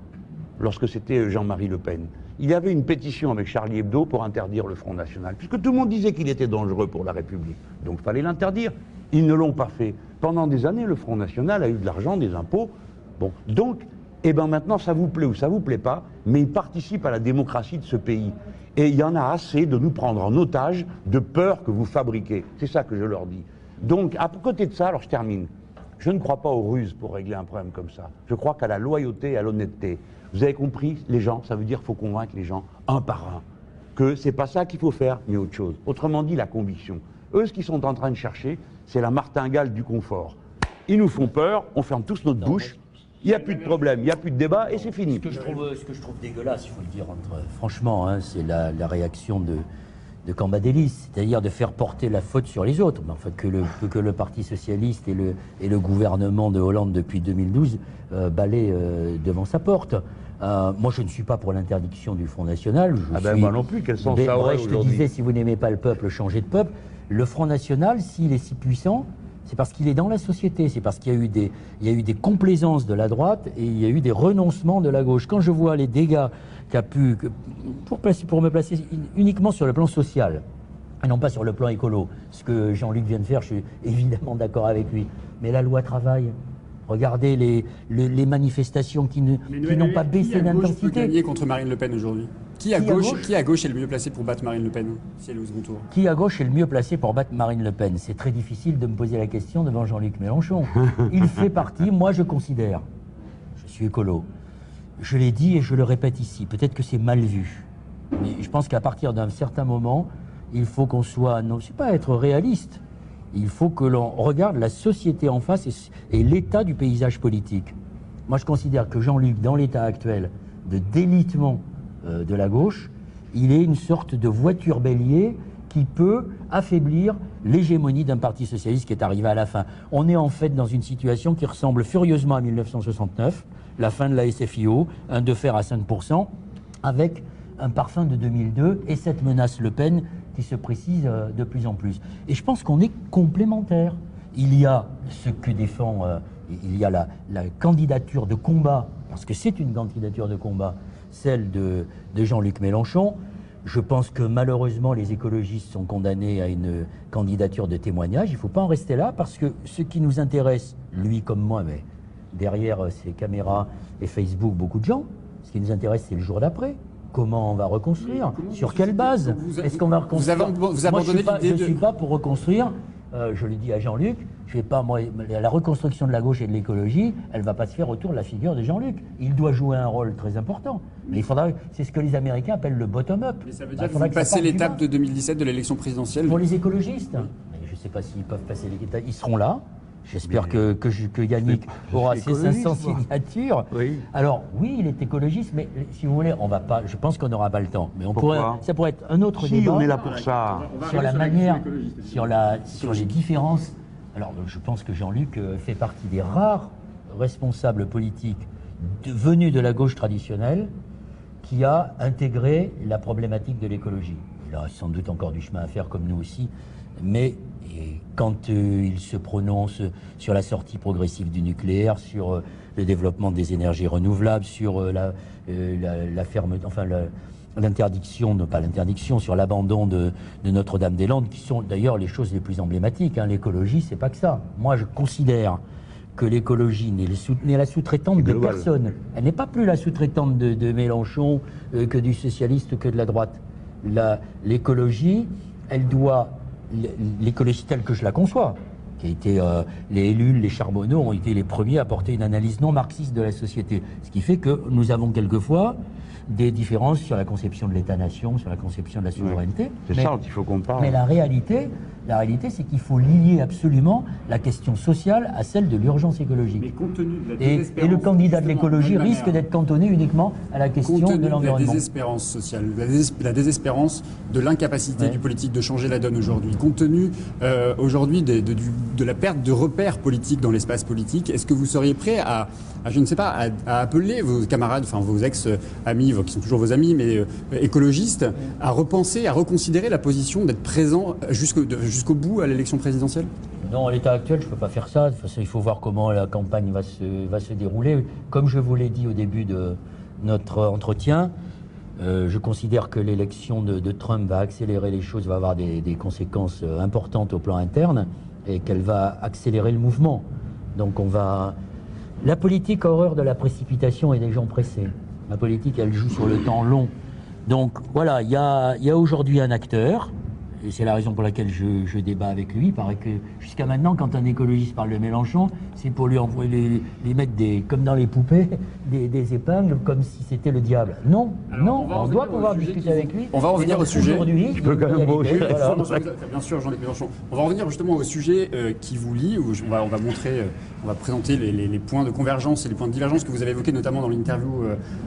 lorsque c'était Jean-Marie Le Pen, il y avait une pétition avec Charlie Hebdo pour interdire le Front National, puisque tout le monde disait qu'il était dangereux pour la République. Donc il fallait l'interdire. Ils ne l'ont pas fait. Pendant des années, le Front National a eu de l'argent, des impôts. Bon, donc, eh ben maintenant, ça vous plaît ou ça vous plaît pas, mais il participe à la démocratie de ce pays. Et il y en a assez de nous prendre en otage de peur que vous fabriquez. C'est ça que je leur dis. Donc, à côté de ça, alors je termine. Je ne crois pas aux ruses pour régler un problème comme ça. Je crois qu'à la loyauté et à l'honnêteté. Vous avez compris, les gens, ça veut dire qu'il faut convaincre les gens un par un que c'est pas ça qu'il faut faire, mais autre chose. Autrement dit, la conviction. Eux, ce qu'ils sont en train de chercher, c'est la martingale du confort. Ils nous font peur, on ferme tous notre bouche, il n'y a plus de problème, il n'y a plus de débat et c'est fini. Ce que je trouve, ce que je trouve dégueulasse, il faut le dire, entre- franchement, hein, c'est la, la réaction de, de Cambadélis, c'est-à-dire de faire porter la faute sur les autres. Mais enfin, que le, que le Parti socialiste et le, et le gouvernement de Hollande depuis 2012 euh, balaient euh, devant sa porte. Euh, moi, je ne suis pas pour l'interdiction du Front National. Je Ah ben suis- moi non plus, quel sens Mais ça aurait Brecht aujourd'hui disait si vous n'aimez pas le peuple, changez de peuple. Le Front National, s'il est si puissant, c'est parce qu'il est dans la société, c'est parce qu'il y a eu des, complaisances de la droite et il y a eu des renoncements de la gauche. Quand je vois les dégâts qu'a pu, pour, pour me placer uniquement sur le plan social, et non pas sur le plan écolo, ce que Jean-Luc vient de faire, je suis évidemment d'accord avec lui. Mais la loi travail, regardez les, les, les manifestations qui ne- qui n'ont pas qui baissé à gauche peut d'intensité. gagner contre Marine Le Pen aujourd'hui qui à, Qui à gauche, qui à gauche est le mieux placé pour battre Marine Le Pen si elle est au second tour Qui à gauche est le mieux placé pour battre Marine Le Pen C'est très difficile de me poser la question devant Jean-Luc Mélenchon. Il fait partie, moi je considère, je suis écolo, je l'ai dit et je le répète ici, peut-être que c'est mal vu, mais je pense qu'à partir d'un certain moment, il faut qu'on soit, non, c'est pas être réaliste, il faut que l'on regarde la société en face et, l'état du paysage politique. Moi je considère que Jean-Luc, dans l'état actuel de délitement euh, de la gauche, il est une sorte de voiture bélier qui peut affaiblir l'hégémonie d'un parti socialiste qui est arrivé à la fin. On est en fait dans une situation qui ressemble furieusement à 1969, la fin de la SFIO, un de fer à 5%, avec un parfum de 2002 et cette menace Le Pen qui se précise euh, de plus en plus. Et je pense qu'on est complémentaires. Il y a ce que défend, euh, il y a la, candidature de combat, parce que c'est une candidature de combat, celle de, de Jean-Luc Mélenchon. Je pense que malheureusement, les écologistes sont condamnés à une candidature de témoignage. Il ne faut pas en rester là, parce que ce qui nous intéresse, lui comme moi, mais derrière euh, ces caméras et Facebook, beaucoup de gens, ce qui nous intéresse, c'est le jour d'après. Comment on va reconstruire Sur vous- quelle base vous- Est-ce qu'on va vous reconstruire vous Moi, je abandonnez suis Je de- ne suis pas pour reconstruire. euh, je le dis à Jean-Luc, je vais pas moi la reconstruction de la gauche et de l'écologie, elle va pas se faire autour de la figure de Jean-Luc. Il doit jouer un rôle très important, mais il faudra, c'est ce que les Américains appellent le bottom-up. Mais ça veut Bah, dire que vous passez l'étape de 2017 de l'élection présidentielle Pour les écologistes, mais je ne sais pas s'ils peuvent passer l'étape. Ils seront là. J'espère que, que, je- que Yannick je aura ses écologiste, 500 moi. signatures. Oui. Alors, oui, il est écologiste, mais si vous voulez, on va pas. Je pense qu'on n'aura pas le temps. Mais on Pourquoi pourrait, ça pourrait être un autre Si, débat on est là pour ça. sur la manière, sur, la, sur les différences. Alors, je pense que Jean-Luc euh, fait partie des rares responsables politiques de- venus de la gauche traditionnelle qui a intégré la problématique de l'écologie. Il a sans doute encore du chemin à faire, comme nous aussi, mais et quand euh, il se prononce sur la sortie progressive du nucléaire, sur euh, le développement des énergies renouvelables, sur euh, la, euh, la, la ferme, enfin l'interdiction, pas l'interdiction, sur l'abandon de, de Notre-Dame-des-Landes, qui sont d'ailleurs les choses les plus emblématiques. hein. L'écologie, c'est pas que ça. Moi, je considère que l'écologie n'est la sous-traitante de personne. Elle n'est pas plus la sous-traitante de, de Mélenchon que du socialiste que de la droite. L'écologie, elle doit, l'écologie telle que je la conçois, qui a été, euh, les élus, les charbonneaux ont été les premiers à porter une analyse non marxiste de la société. Ce qui fait que nous avons quelquefois des différences sur la conception de l'État-nation, sur la conception de la souveraineté. C'est ça dont il faut qu'on parle. mais la réalité, la réalité, c'est qu'il faut lier absolument la question sociale à celle de l'urgence écologique. Mais compte tenu de la Et, désespérance, et le candidat de l'écologie risque d'être cantonné uniquement à la question Compte tenu de de la l'environnement. désespérance sociale, la, dés- la désespérance de l'incapacité Ouais. du politique de changer la donne aujourd'hui, compte tenu euh, aujourd'hui de, la perte de repères politiques dans l'espace politique, est-ce que vous seriez prêt à, à, je ne sais pas, à, à appeler vos camarades, enfin vos ex-amis, qui sont toujours vos amis, mais euh, écologistes, à repenser, à reconsidérer la position d'être présent jusqu'au de- jusqu'au bout à l'élection présidentielle Non, à l'état actuel, je ne peux pas faire ça. Il faut voir comment la campagne va se, va se dérouler. Comme je vous l'ai dit au début de notre entretien, euh, je considère que l'élection de, Trump va accélérer les choses, va avoir des, conséquences euh, importantes au plan interne et qu'elle va accélérer le mouvement. Donc on va... La politique horreur de la précipitation et des gens pressés. La politique, elle joue sur le temps long. Donc voilà, il y a, y a aujourd'hui un acteur, et c'est la raison pour laquelle je, je débat avec lui. Il paraît que jusqu'à maintenant, quand un écologiste parle de Mélenchon, c'est pour lui envoyer les, les mettre des, comme dans les poupées, des, des épingles, comme si c'était le diable. Non, Alors, non, on doit pouvoir discuter avec lui. on va revenir au sujet. Aujourd'hui, Je peux quand même voilà. Bien sûr, Jean-Luc Mélenchon. On va revenir justement au sujet euh, qui vous lie, où je- on va, on va montrer, euh, on va présenter les, les- les points de convergence et les points de divergence que vous avez évoqués, notamment dans l'interview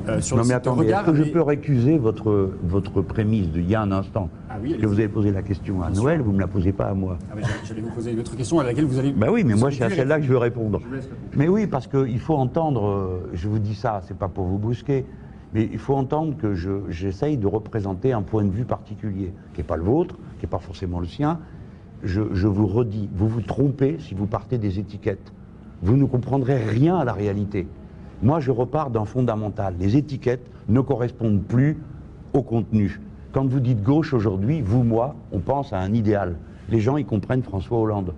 euh, sur Non le mais site de attendez, Regard. est-ce que je peux récuser votre, votre prémisse d'il y a un instant? Ah oui, que vous avez posé la question à Noël, vous ne me la posez pas à moi. Ah j'allais- vous poser une autre question à laquelle vous allez. Ben oui, mais moi c'est à celle-là que je veux répondre. Je. Mais oui, parce qu'il faut entendre, euh, je vous dis ça, c'est pas pour vous brusquer, mais il faut entendre que je- j'essaye de représenter un point de vue particulier, qui n'est pas le vôtre, qui n'est pas forcément le sien. Je, je vous redis, vous vous trompez si vous partez des étiquettes. Vous ne comprendrez rien à la réalité. Moi, je repars d'un fondamental. Les étiquettes ne correspondent plus au contenu. Quand vous dites gauche aujourd'hui, vous, moi, on pense à un idéal. Les gens, ils comprennent François Hollande.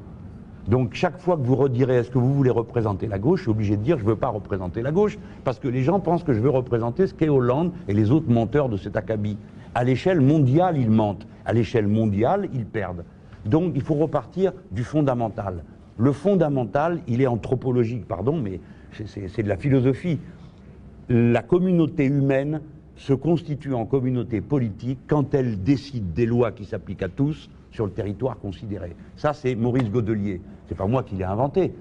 Donc chaque fois que vous redirez est-ce que vous voulez représenter la gauche, je suis obligé de dire je ne veux pas représenter la gauche, parce que les gens pensent que je veux représenter ce qu'est Hollande et les autres menteurs de cet acabit. À l'échelle mondiale, ils mentent. À l'échelle mondiale, ils perdent. Donc il faut repartir du fondamental. Le fondamental, il est anthropologique, pardon, mais c'est- de la philosophie. La communauté humaine se constitue en communauté politique quand elle décide des lois qui s'appliquent à tous sur le territoire considéré. Ça, c'est Maurice Godelier. C'est pas moi qui l'ai inventé.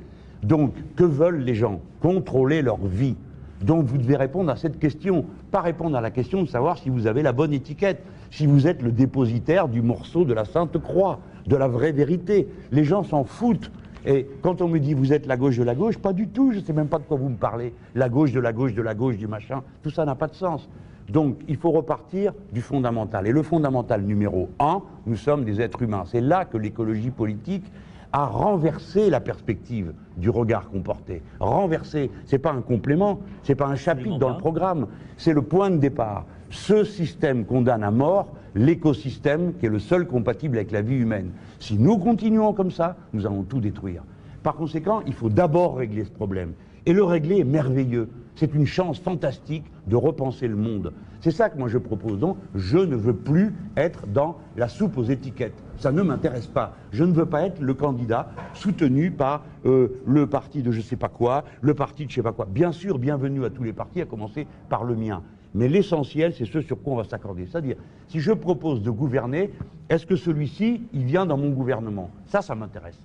Donc, que veulent les gens? Contrôler leur vie. Donc, vous devez répondre à cette question. Pas répondre à la question de savoir si vous avez la bonne étiquette, si vous êtes le dépositaire du morceau de la Sainte Croix, de la vraie vérité. Les gens s'en foutent. Et quand on me dit vous êtes la gauche de la gauche, pas du tout, je ne sais même pas de quoi vous me parlez. La gauche de la gauche de la gauche du machin, tout ça n'a pas de sens. Donc il faut repartir du fondamental. Et le fondamental numéro un, nous sommes des êtres humains. C'est là que l'écologie politique a renversé la perspective du regard qu'on portait. Renversé, c'est pas un complément, c'est pas un chapitre dans le programme, c'est le point de départ. Ce système condamne à mort l'écosystème qui est le seul compatible avec la vie humaine. Si nous continuons comme ça, nous allons tout détruire. Par conséquent, il faut d'abord régler ce problème. Et le régler est merveilleux. C'est une chance fantastique de repenser le monde. C'est ça que moi je propose. Donc, je ne veux plus être dans la soupe aux étiquettes. Ça ne m'intéresse pas. Je ne veux pas être le candidat soutenu par euh, le parti de je sais pas quoi, le parti de je sais pas quoi. Bien sûr, bienvenue à tous les partis, à commencer par le mien. Mais l'essentiel, c'est ce sur quoi on va s'accorder. C'est-à-dire, si je propose de gouverner, est-ce que celui-ci, il vient dans mon gouvernement? Ça, ça m'intéresse.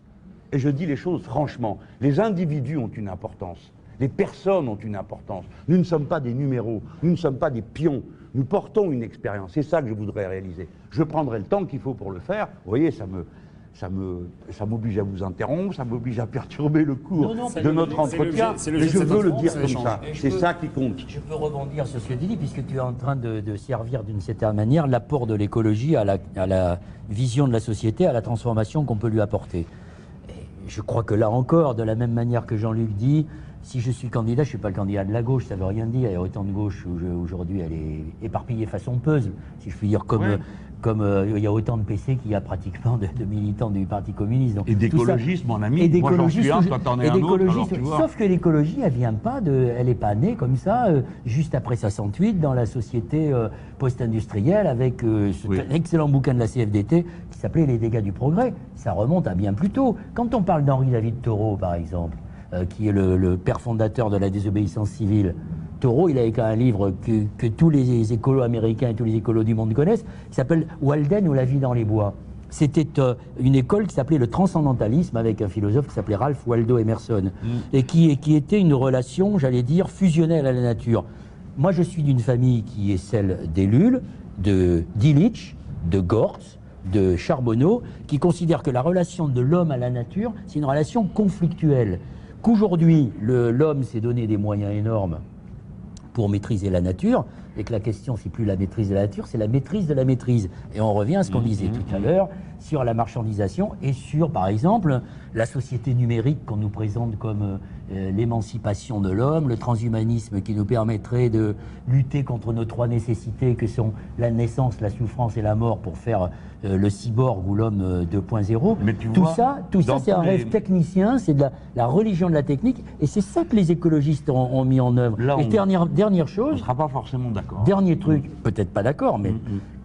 Et je dis les choses franchement. Les individus ont une importance. Les personnes ont une importance. Nous ne sommes pas des numéros. Nous ne sommes pas des pions. Nous portons une expérience. C'est ça que je voudrais réaliser. Je prendrai le temps qu'il faut pour le faire. Vous voyez, ça me. Ça me, ça m'oblige à vous interrompre, ça m'oblige à perturber le cours Non, non, pas de notre entretien. Mais je veux le dire comme ça. C'est ça qui compte. Je peux rebondir sur ce que tu dis, puisque tu es en train de, de servir d'une certaine manière l'apport de l'écologie à la, à la vision de la société, à la transformation qu'on peut lui apporter. Et je crois que là encore, de la même manière que Jean-Luc dit, si je suis candidat, je ne suis pas le candidat de la gauche, ça ne veut rien dire. Il y a autant de gauche aujourd'hui, elle est éparpillée façon puzzle, si je puis dire, comme, Ouais. euh, comme euh, il y a autant de PC qu'il y a pratiquement de, de militants du Parti communiste. Donc, Et d'écologistes, mon ami. et d'écologistes. Sauf que l'écologie, elle vient pas de, elle est pas née comme ça, euh, juste après 68, dans la société euh, post-industrielle, avec cet Oui. excellent bouquin de la CFDT qui s'appelait Les dégâts du progrès. Ça remonte à bien plus tôt. Quand on parle d'Henri David Thoreau, par exemple, euh, qui est le, le père fondateur de la désobéissance civile. Thoreau, il a écrit un livre que, que tous les écolos américains et tous les écolos du monde connaissent, qui s'appelle Walden ou la vie dans les bois. C'était euh, une école qui s'appelait le transcendantalisme avec un philosophe qui s'appelait Ralph Waldo Emerson et qui, qui était une relation, j'allais dire, fusionnelle à la nature. Moi, je suis d'une famille qui est celle des Lulles, de Dillitch, de Gortz, de Charbonneau, qui considèrent que la relation de l'homme à la nature, c'est une relation conflictuelle. Qu'aujourd'hui, l'homme s'est donné des moyens énormes pour maîtriser la nature, et que la question, c'est plus la maîtrise de la nature, c'est la maîtrise de la maîtrise. Et on revient à ce qu'on disait tout à l'heure sur la marchandisation et sur, par exemple, la société numérique qu'on nous présente comme euh, l'émancipation de l'homme, le transhumanisme qui nous permettrait de lutter contre nos trois nécessités que sont la naissance, la souffrance et la mort pour faire euh, le cyborg ou l'homme euh, 2.0. Mais tu Tout vois, ça, tout ça c'est un les- rêve technicien, c'est de la, la religion de la technique, et c'est ça que les écologistes ont, ont mis en œuvre. Là, et on- dernière, dernière On chose, ne sera pas forcément d'accord. Dernier truc, peut-être pas d'accord, mais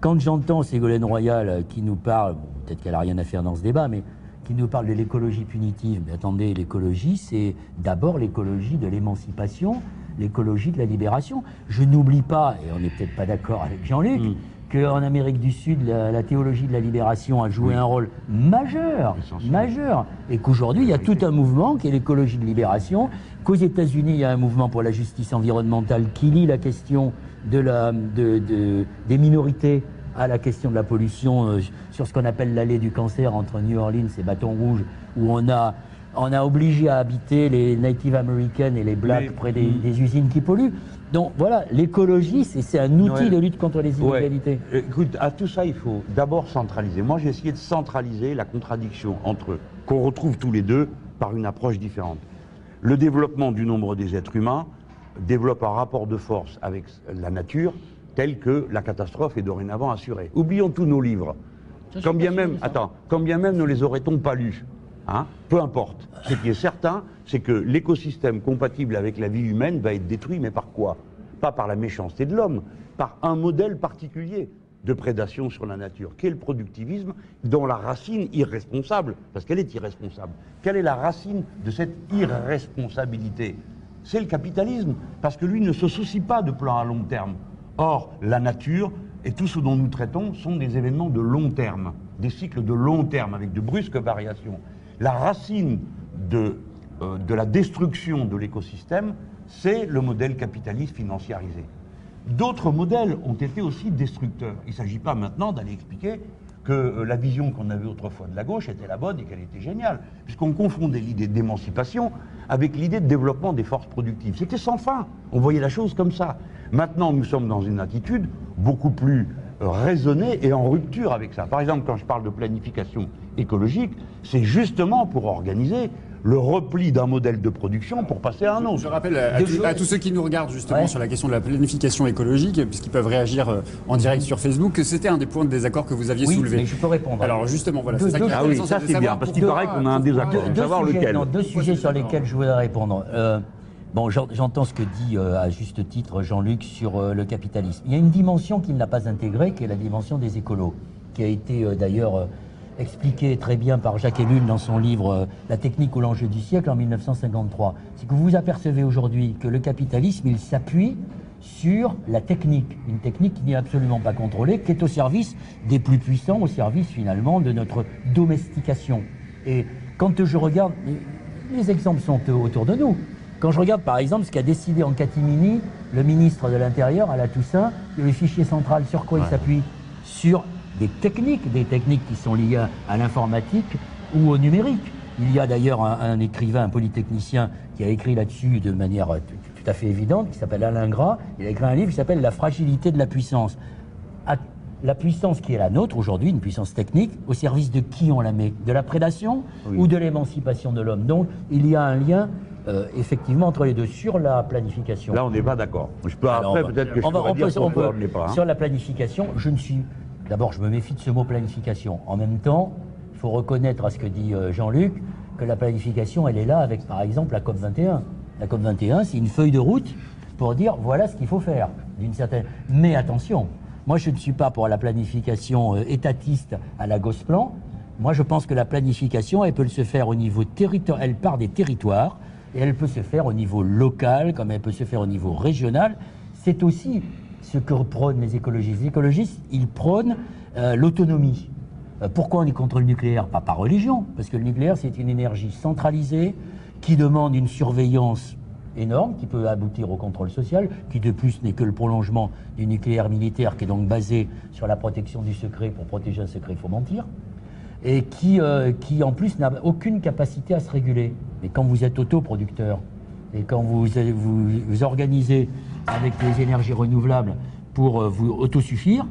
quand j'entends Ségolène Royal euh, qui nous parle, bon, peut-être qu'elle a rien à faire dans ce débat, mais qui nous parle de l'écologie punitive. Mais attendez, l'écologie, c'est d'abord l'écologie de l'émancipation, l'écologie de la libération. Je n'oublie pas, et on n'est peut-être pas d'accord avec Jean-Luc, qu'en Amérique du Sud, la, la théologie de la libération a joué un rôle majeur, majeur, et qu'aujourd'hui, il y a tout un mouvement qui est l'écologie de libération, qu'aux États-Unis, il y a un mouvement pour la justice environnementale qui lie la question de la, de- de- des minorités à la question de la pollution euh, sur ce qu'on appelle l'allée du cancer entre New Orleans et Baton Rouge, où on a, on a obligé à habiter les Native Americans et les Blacks Mais- près des, des usines qui polluent. Donc voilà, l'écologie, c'est un outil Ouais. de lutte contre les Ouais. inégalités. Écoute, à tout ça, il faut d'abord centraliser. Moi, j'ai essayé de centraliser la contradiction entre qu'on retrouve tous les deux par une approche différente. Le développement du nombre des êtres humains développe un rapport de force avec la nature tel que la catastrophe est dorénavant assurée. Oublions tous nos livres. Ça, Quand bien même, attends, quand bien même ne les aurait-on pas lus, hein, peu importe. Ce qui est certain, c'est que l'écosystème compatible avec la vie humaine va être détruit, mais par quoi? Pas par la méchanceté de l'homme, par un modèle particulier de prédation sur la nature, qui est le productivisme, dont la racine irresponsable, parce qu'elle est irresponsable. Quelle est la racine de cette irresponsabilité? C'est le capitalisme, parce que lui ne se soucie pas de plan à long terme. Or, la nature et tout ce dont nous traitons sont des événements de long terme, des cycles de long terme avec de brusques variations. La racine de, euh, de la destruction de l'écosystème, c'est le modèle capitaliste financiarisé. D'autres modèles ont été aussi destructeurs. Il ne s'agit pas maintenant d'aller expliquer que euh, la vision qu'on avait autrefois de la gauche était la bonne et qu'elle était géniale, puisqu'on confondait l'idée d'émancipation avec l'idée de développement des forces productives. C'était sans fin. On voyait la chose comme ça. Maintenant, nous sommes dans une attitude beaucoup plus euh, raisonnée et en rupture avec ça. Par exemple, quand je parle de planification écologique, c'est justement pour organiser le repli d'un modèle de production pour passer à un autre. Je rappelle à, tous- choses. à tous ceux qui nous regardent justement Ouais. sur la question de la planification écologique, puisqu'ils peuvent réagir euh, en direct sur Facebook, que c'était un des points de désaccord que vous aviez Oui, soulevé. mais je peux répondre. Alors justement, voilà, c'est ça qui est Ah oui, ça c'est bien, parce qu'il paraît qu'on a un désaccord. deux, savoir sujets, lequel. non, deux sujets sur lesquels je voudrais répondre. Euh, bon, j'en- j'entends ce que dit euh, à juste titre Jean-Luc sur euh, le capitalisme. Il y a une dimension qu'il n'a pas intégrée, qui est la dimension des écolos, qui a été euh, d'ailleurs expliquée très bien par Jacques Ellul dans son livre euh, La technique ou l'enjeu du siècle en 1953. C'est que vous vous apercevez aujourd'hui que le capitalisme, il s'appuie sur la technique, une technique qui n'est absolument pas contrôlée, qui est au service des plus puissants, au service finalement de notre domestication. Et quand je regarde, les- les exemples sont autour de nous. Quand je regarde par exemple ce qu'a décidé en catimini le ministre de l'Intérieur à la Toussaint, le fichier central, sur quoi il s'appuie? Sur des techniques, des techniques qui sont liées à, l'informatique ou au numérique. Il y a d'ailleurs un, un écrivain, un polytechnicien, qui a écrit là-dessus de manière euh, tout, tout à fait évidente, qui s'appelle Alain Gras. Il a écrit un livre qui s'appelle La fragilité de la puissance. À- la puissance qui est la nôtre aujourd'hui, une puissance technique, au service de qui on la met? De la prédation Oui. ou de l'émancipation de l'homme? Donc il y a un lien euh, effectivement entre les deux sur la planification. Là, on n'est pas d'accord. Je peux Alors, après peut-être que je on va- on dire peut- on peut- on pas. hein. Sur la planification, je ne suis. D'abord, je me méfie de ce mot planification. En même temps, il faut reconnaître à ce que dit euh, Jean-Luc que la planification, elle est là avec, par exemple, la COP 21. La COP 21, c'est une feuille de route pour dire voilà ce qu'il faut faire. D'une certaine. Mais attention, moi, je ne suis pas pour la planification euh, étatiste à la Gosplan. Moi, je pense que la planification, elle peut se faire au niveau territorial. Elle part des territoires et elle peut se faire au niveau local, comme elle peut se faire au niveau régional. C'est aussi ce que prônent les écologistes. Les écologistes, ils prônent euh, l'autonomie. Euh, pourquoi on est contre le nucléaire? Pas par religion, parce que le nucléaire, c'est une énergie centralisée qui demande une surveillance énorme, qui peut aboutir au contrôle social, qui de plus n'est que le prolongement du nucléaire militaire, qui est donc basé sur la protection du secret. Pour protéger un secret, il faut mentir et qui, euh, qui en plus n'a aucune capacité à se réguler. Mais quand vous êtes autoproducteur et quand vous, vous organisez avec les énergies renouvelables pour euh, vous autosuffire,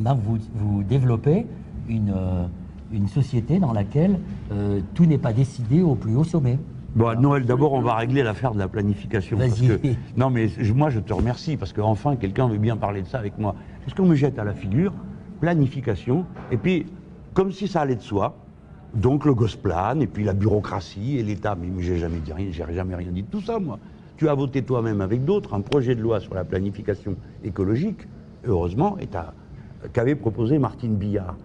ben vous, vous développez une, euh, une société dans laquelle euh, tout n'est pas décidé au plus haut sommet. Bon, Noël, d'abord, on va régler l'affaire de la planification. parce que- non, mais je- moi, je te remercie parce qu'enfin, quelqu'un veut bien parler de ça avec moi. Est-ce qu'on me jette à la figure planification et puis, comme si ça allait de soi, donc le Gosplan et puis la bureaucratie et l'État. Mais, mais j'ai jamais dit rien, j'ai jamais rien dit de tout ça, moi. Tu as voté toi-même avec d'autres un projet de loi sur la planification écologique, heureusement, et t'as- qu'avait proposé Martine Billard.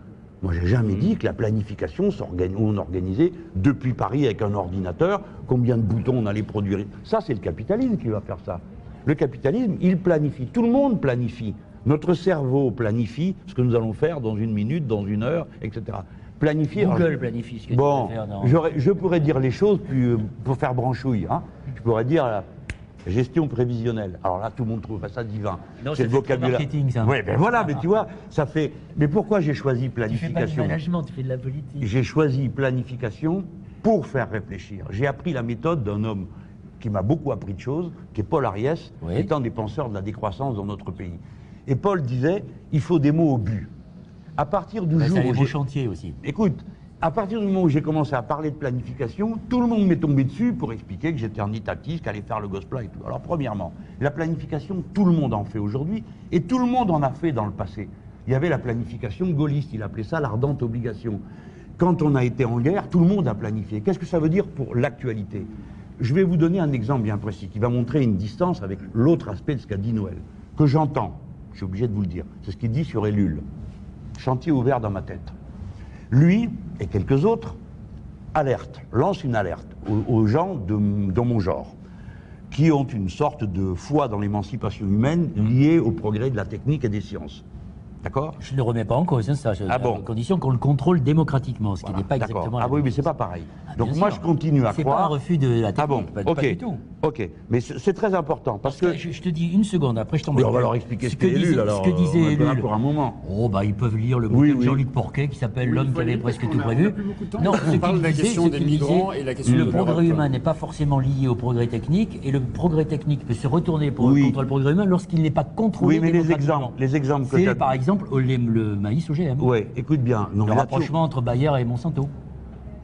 Moi, j'ai jamais dit que la planification, on organisait depuis Paris avec un ordinateur, combien de boutons on allait produire. Ça, c'est le capitalisme qui va faire ça. Le capitalisme, il planifie. Tout le monde planifie. Notre cerveau planifie ce que nous allons faire dans une minute, dans une heure, etc. Planifier. Google alors, planifie ce que tu Bon, vas faire j'aurais- je pourrais dire les choses puis, euh, pour faire branchouille. hein. Je pourrais dire, euh, gestion prévisionnelle. Alors là, tout le monde trouve ça divin. C'est le vocabulaire. marketing, ça. Oui, ben voilà, mais tu vois, ça fait. Mais pourquoi j'ai choisi Tu fais pas du planification management, tu fais de la politique. J'ai choisi planification pour faire réfléchir. J'ai appris la méthode d'un homme qui m'a beaucoup appris de choses, qui est Paul Ariès, Oui. un des penseurs de la décroissance dans notre pays. Et Paul disait, il faut des mots au but. À partir du Bah, jour où chantiers aussi. Écoute, à partir du moment où j'ai commencé à parler de planification, tout le monde m'est tombé dessus pour expliquer que j'étais un étatiste, qu'allait faire le gospel et tout. Alors premièrement, la planification, tout le monde en fait aujourd'hui, et tout le monde en a fait dans le passé. Il y avait la planification gaulliste, il appelait ça l'ardente obligation. Quand on a été en guerre, tout le monde a planifié. Qu'est-ce que ça veut dire pour l'actualité? Je vais vous donner un exemple bien précis qui va montrer une distance avec l'autre aspect de ce qu'a dit Noël, que j'entends, je suis obligé de vous le dire. C'est ce qu'il dit sur Ellul. Chantier ouvert dans ma tête lui et quelques autres alertent, lancent une alerte aux, gens de, mon genre, qui ont une sorte de foi dans l'émancipation humaine liée au progrès de la technique et des sciences. D'accord Je ne le remets pas en cause, hein, ça, je- Ah à bon condition qu'on le contrôle démocratiquement, ce qui Voilà, n'est pas exactement la Ah oui, même mais c'est pas pareil. Ah, Donc moi, sûr. je continue à C'est croire. pas un refus de la technique, Ah bon pas, Ok. pas du tout. Ok. Mais c'est c'est très important parce que. Je, je te dis une seconde, après je t'en Oui, on va leur expliquer ce que disait, alors. ce que disait on Ellul. pour un moment. Oh, bah, ils peuvent lire le Oui, bouquin de. Jean-Luc Porquet qui s'appelle Oui, L'homme qui avait presque tout prévu. Non, On ce parle de la question des migrants disait, et la question Le progrès humain n'est pas forcément lié au progrès technique et le progrès technique peut se retourner contre le progrès humain lorsqu'il n'est pas contrôlé Oui, mais les exemples, les exemples que C'est t'as- par exemple les- le maïs OGM. Ouais, écoute bien. Non, Le rapprochement entre Bayer et Monsanto,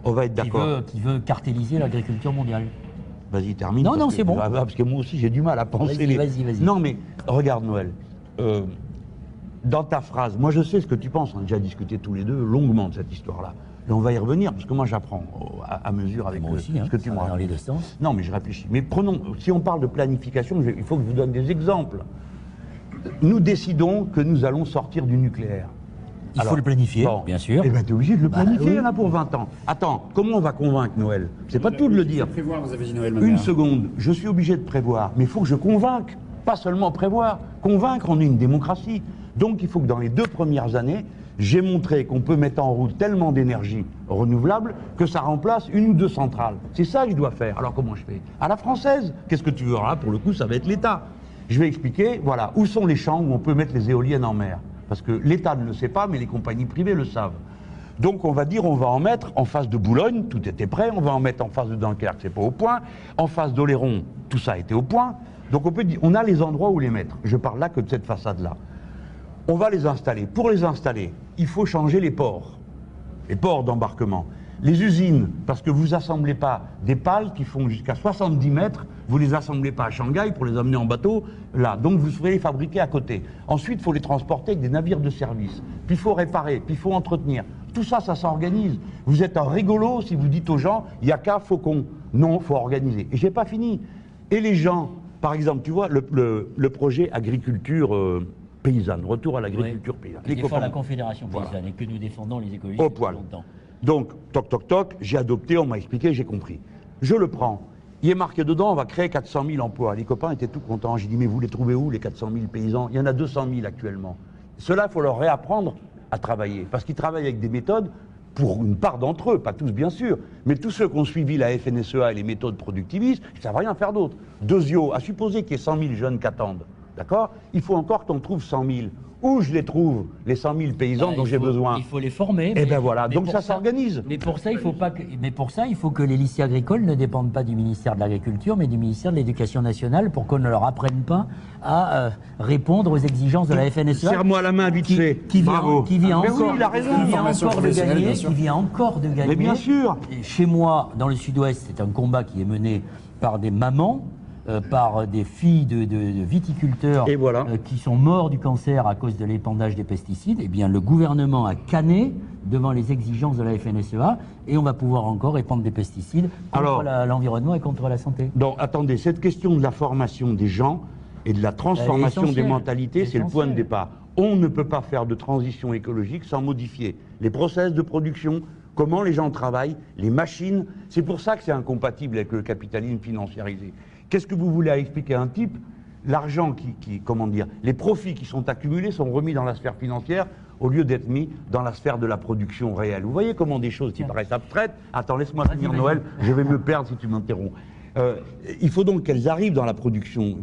on va être qui d'accord. veut, qui veut cartéliser l'agriculture mondiale. Vas-y, termine. Non, non, c'est bon. Ah, Parce que moi aussi, j'ai du mal à penser. Vas-y, les- vas-y, vas-y. Non, mais regarde, Noël. euh, dans ta phrase, moi, je sais ce que tu penses. On a déjà discuté tous les deux longuement de cette histoire-là. Et on va y revenir, parce que moi, j'apprends oh, à, à mesure avec Moi le- aussi, hein, ce que tu me dans les deux sens. Non, mais je réfléchis. Mais prenons, si on parle de planification, je- il faut que je vous donne des exemples. Nous décidons que nous allons sortir du nucléaire. Il faut le planifier, bon. bien sûr. Eh bien, tu es obligé de le Bah, planifier, oui. il y en a pour 20 ans. Attends, comment on va convaincre Noël? C'est pas tout de le dire. Prévoir, vous avez dit Noël Une seconde, je suis obligé de prévoir, mais il faut que je convainque, pas seulement prévoir. Convaincre, on est une démocratie. Donc il faut que dans les deux premières années, j'ai montré qu'on peut mettre en route tellement d'énergie renouvelable que ça remplace une ou deux centrales. C'est ça que je dois faire. Alors comment je fais? À la française. Qu'est-ce que tu veux Alors Là, pour le coup, ça va être l'État. Je vais expliquer, voilà, où sont les champs où on peut mettre les éoliennes en mer. Parce que l'État ne le sait pas, mais les compagnies privées le savent. Donc on va dire on va en mettre en face de Boulogne, tout était prêt, on va en mettre en face de Dunkerque, c'est pas au point, en face d'Oléron, tout ça était au point. Donc on peut dire, on a les endroits où les mettre. Je parle là que de cette façade-là. On va les installer. Pour les installer, il faut changer les ports, les ports d'embarquement. Les usines, parce que vous assemblez pas des pales qui font jusqu'à 70 mètres, vous les assemblez pas à Shanghai pour les amener en bateau, là. Donc vous ferez les fabriquer à côté. Ensuite, il faut les transporter avec des navires de service. Puis il faut réparer, puis il faut entretenir. Tout ça, ça s'organise. Vous êtes un rigolo si vous dites aux gens, il n'y a qu'à Faucon. Non, faut organiser. Et j'ai pas fini. Et les gens, par exemple, tu vois, le, le- le projet agriculture euh, paysanne, retour à l'agriculture paysanne. Qui défend la Confédération Voilà. paysanne et que nous défendons les écologistes Au poil. longtemps. Donc, toc, toc, toc, j'ai adopté, on m'a expliqué, j'ai compris. Je le prends. Il est marqué dedans, on va créer 400 000 emplois. Les copains étaient tout contents. J'ai dit, mais vous les trouvez où, les 400 000 paysans? Il y en a 200 000 actuellement. Cela, il faut leur réapprendre à travailler. Parce qu'ils travaillent avec des méthodes, pour une part d'entre eux, pas tous bien sûr, mais tous ceux qui ont suivi la FNSEA et les méthodes productivistes, ils ne savent rien faire d'autre. Deuxio, à supposer qu'il y ait 100 000 jeunes qui attendent, d'accord? Il faut encore qu'on trouve 100 000. Où je les trouve, les 100 000 paysans Ah, dont j'ai besoin? Il faut les former. Eh ben voilà, donc ça s'organise. Mais pour ça, il faut pas que, mais pour ça, il faut que les lycées agricoles ne dépendent pas du ministère de l'Agriculture, mais du ministère de l'Éducation nationale, pour qu'on ne leur apprenne pas à euh, répondre aux exigences de la FNSEA. Serre-moi la main vite qui, fait. qui vient, Bravo. qui vient Ah, mais oui, encore, il a raison. qui vient encore de gagner, bien sûr. qui vient encore de gagner. Mais bien sûr. Et chez moi, dans le Sud-Ouest, c'est un combat qui est mené par des mamans, euh, par des filles de, de- de viticulteurs Et voilà. euh, qui sont morts du cancer à cause de l'épandage des pesticides. Eh bien, le gouvernement a canné devant les exigences de la FNSEA et on va pouvoir encore épandre des pesticides contre l'environnement et contre la santé. Donc attendez, cette question de la formation des gens et de la transformation des mentalités, c'est le point de départ. On ne peut pas faire de transition écologique sans modifier les process de production, comment les gens travaillent, les machines. C'est pour ça que c'est incompatible avec le capitalisme financiarisé. Qu'est-ce que vous voulez expliquer à un type L'argent qui, qui- comment dire, les profits qui sont accumulés sont remis dans la sphère financière au lieu d'être mis dans la sphère de la production réelle. Vous voyez comment des choses qui paraissent abstraites. Attends, laisse-moi finir. Noël, je vais me perdre si tu m'interromps. Euh, il faut donc qu'elles arrivent dans la production,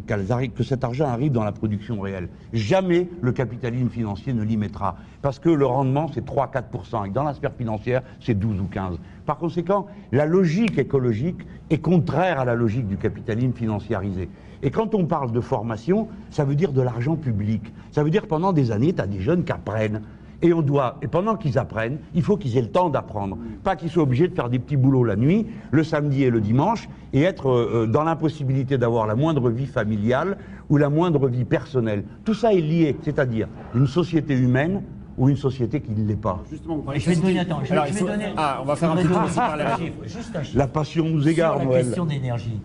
que cet argent arrive dans la production réelle. Jamais le capitalisme financier ne l'y mettra, parce que le rendement, c'est 3-4%, et dans la sphère financière, c'est 12 ou 15. Par conséquent, la logique écologique est contraire à la logique du capitalisme financiarisé. Et quand on parle de formation, ça veut dire de l'argent public. Ça veut dire que pendant des années, tu as des jeunes qui apprennent. Et on doit, et pendant qu'ils apprennent, il faut qu'ils aient le temps d'apprendre. Pas qu'ils soient obligés de faire des petits boulots la nuit, le samedi et le dimanche, et être euh, dans l'impossibilité d'avoir la moindre vie familiale ou la moindre vie personnelle. Tout ça est lié, c'est-à-dire une société humaine ou une société qui ne l'est pas. Justement, vous Je vais donner, attends, je, Alors, je il vais faut- donner. Ah, on va faire un petit tour aussi par la un chiffre, Juste un chiffre. La passion nous égare, Sur la Noël. question d'énergie,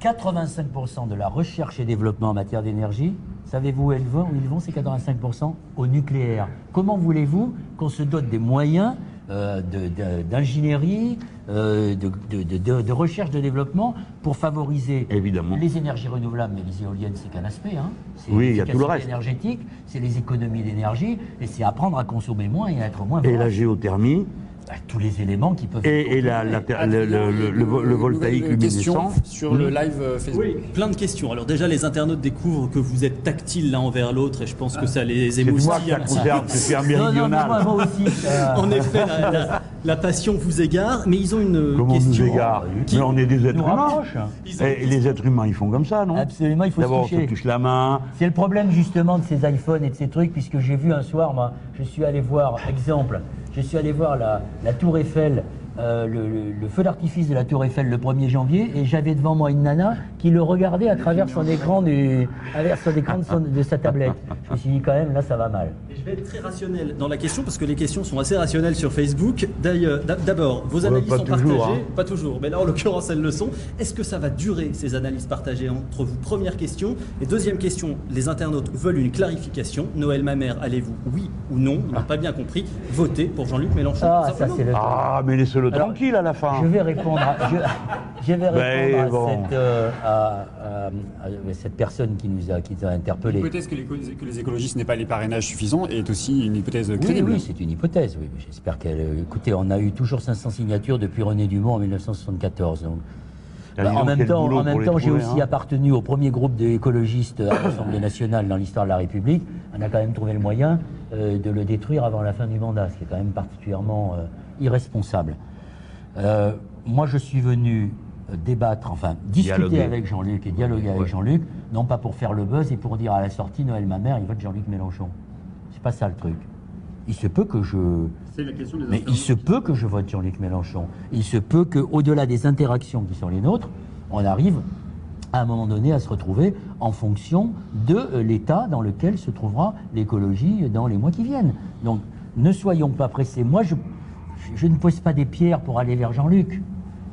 85% de la recherche et développement en matière d'énergie, savez-vous où ils vont, où ils vont ces 85% Au nucléaire. Comment voulez-vous qu'on se dote des moyens euh, d'ingénierie, euh, de, de- de- de- de recherche, de développement pour favoriser Évidemment. les énergies renouvelables, mais les éoliennes, c'est qu'un aspect. Hein. C'est Oui, il y a tout le reste. énergétique, c'est les économies d'énergie, et c'est apprendre à consommer moins et à être moins Et la géothermie, Bah, Tous les éléments qui peuvent... et, et la- la- le, le- le- le vo- le voltaïque luminescent. sur le live euh, Facebook. Oui, plein de questions. Alors déjà, les internautes découvrent que vous êtes tactiles l'un envers l'autre et je pense que ça les C'est moi émoustille qui un la conserve, c'est faire Non, non, méridional. moi, moi aussi. ça- En effet, la, la- passion vous égare, mais ils ont une Comment on question. nous égare qui- Mais on est des êtres humains. rapproche. Ils ont Et les êtres humains, ils font comme ça, non Absolument, il faut se D'abord, on se toucher. touche la main. C'est le problème justement de ces iPhones et de ces trucs, puisque j'ai vu un soir, moi, je suis allé voir, exemple, je suis allé voir la, la Tour Eiffel, euh, le, le- le feu d'artifice de la Tour Eiffel le 1er janvier, et j'avais devant moi une nana qui le regardait à travers son écran, du, à travers son écran de, son- de sa tablette. Je me suis dit quand même, là, ça va mal. Et je vais être très rationnel dans la question parce que les questions sont assez rationnelles sur Facebook. D'abord, vos analyses sont toujours, partagées, hein. pas toujours, mais là en l'occurrence elles le sont. Est-ce que ça va durer ces analyses partagées entre vous? Première question. Et deuxième question, les internautes veulent une clarification. Noël Mamère, allez-vous, oui ou non? Ils n'ont pas bien compris. Voter pour Jean-Luc Mélenchon. Ah, ça le. Ah, mais laissez-le Alors, tranquille à la fin. Je vais répondre à, je, je vais répondre à, bon. cette, euh, à- à- à cette personne qui nous a, qui nous a interpellés. L'hypothèse que les, que les écologistes n'aient pas les parrainages suffisants est aussi une hypothèse crédible. oui, c'est une hypothèse. Oui. J'espère qu'elle. euh, Écoutez, on a eu toujours 500 signatures depuis René Dumont en 1974. donc. Ah, Bah, en même temps, en même j'ai aussi hein. appartenu au premier groupe d'écologistes à l'Assemblée nationale dans l'histoire de la République. On a quand même trouvé le moyen euh, de le détruire avant la fin du mandat, ce qui est quand même particulièrement euh, irresponsable. Euh, moi, je suis venu euh, débattre, enfin discuter Dialoguer. avec Jean-Luc et dialoguer avec. Jean-Luc, non pas pour faire le buzz et pour dire à la sortie Noël ma mère, il vote Jean-Luc Mélenchon. C'est pas ça le truc. Il se peut que je C'est la question des mais il se peut que je vote Jean-Luc Mélenchon. Il se peut qu'au-delà des interactions qui sont les nôtres, on arrive à un moment donné à se retrouver en fonction de euh, l'état dans lequel se trouvera l'écologie dans les mois qui viennent. Donc ne soyons pas pressés. Moi, je, je ne pose pas des pierres pour aller vers Jean-Luc.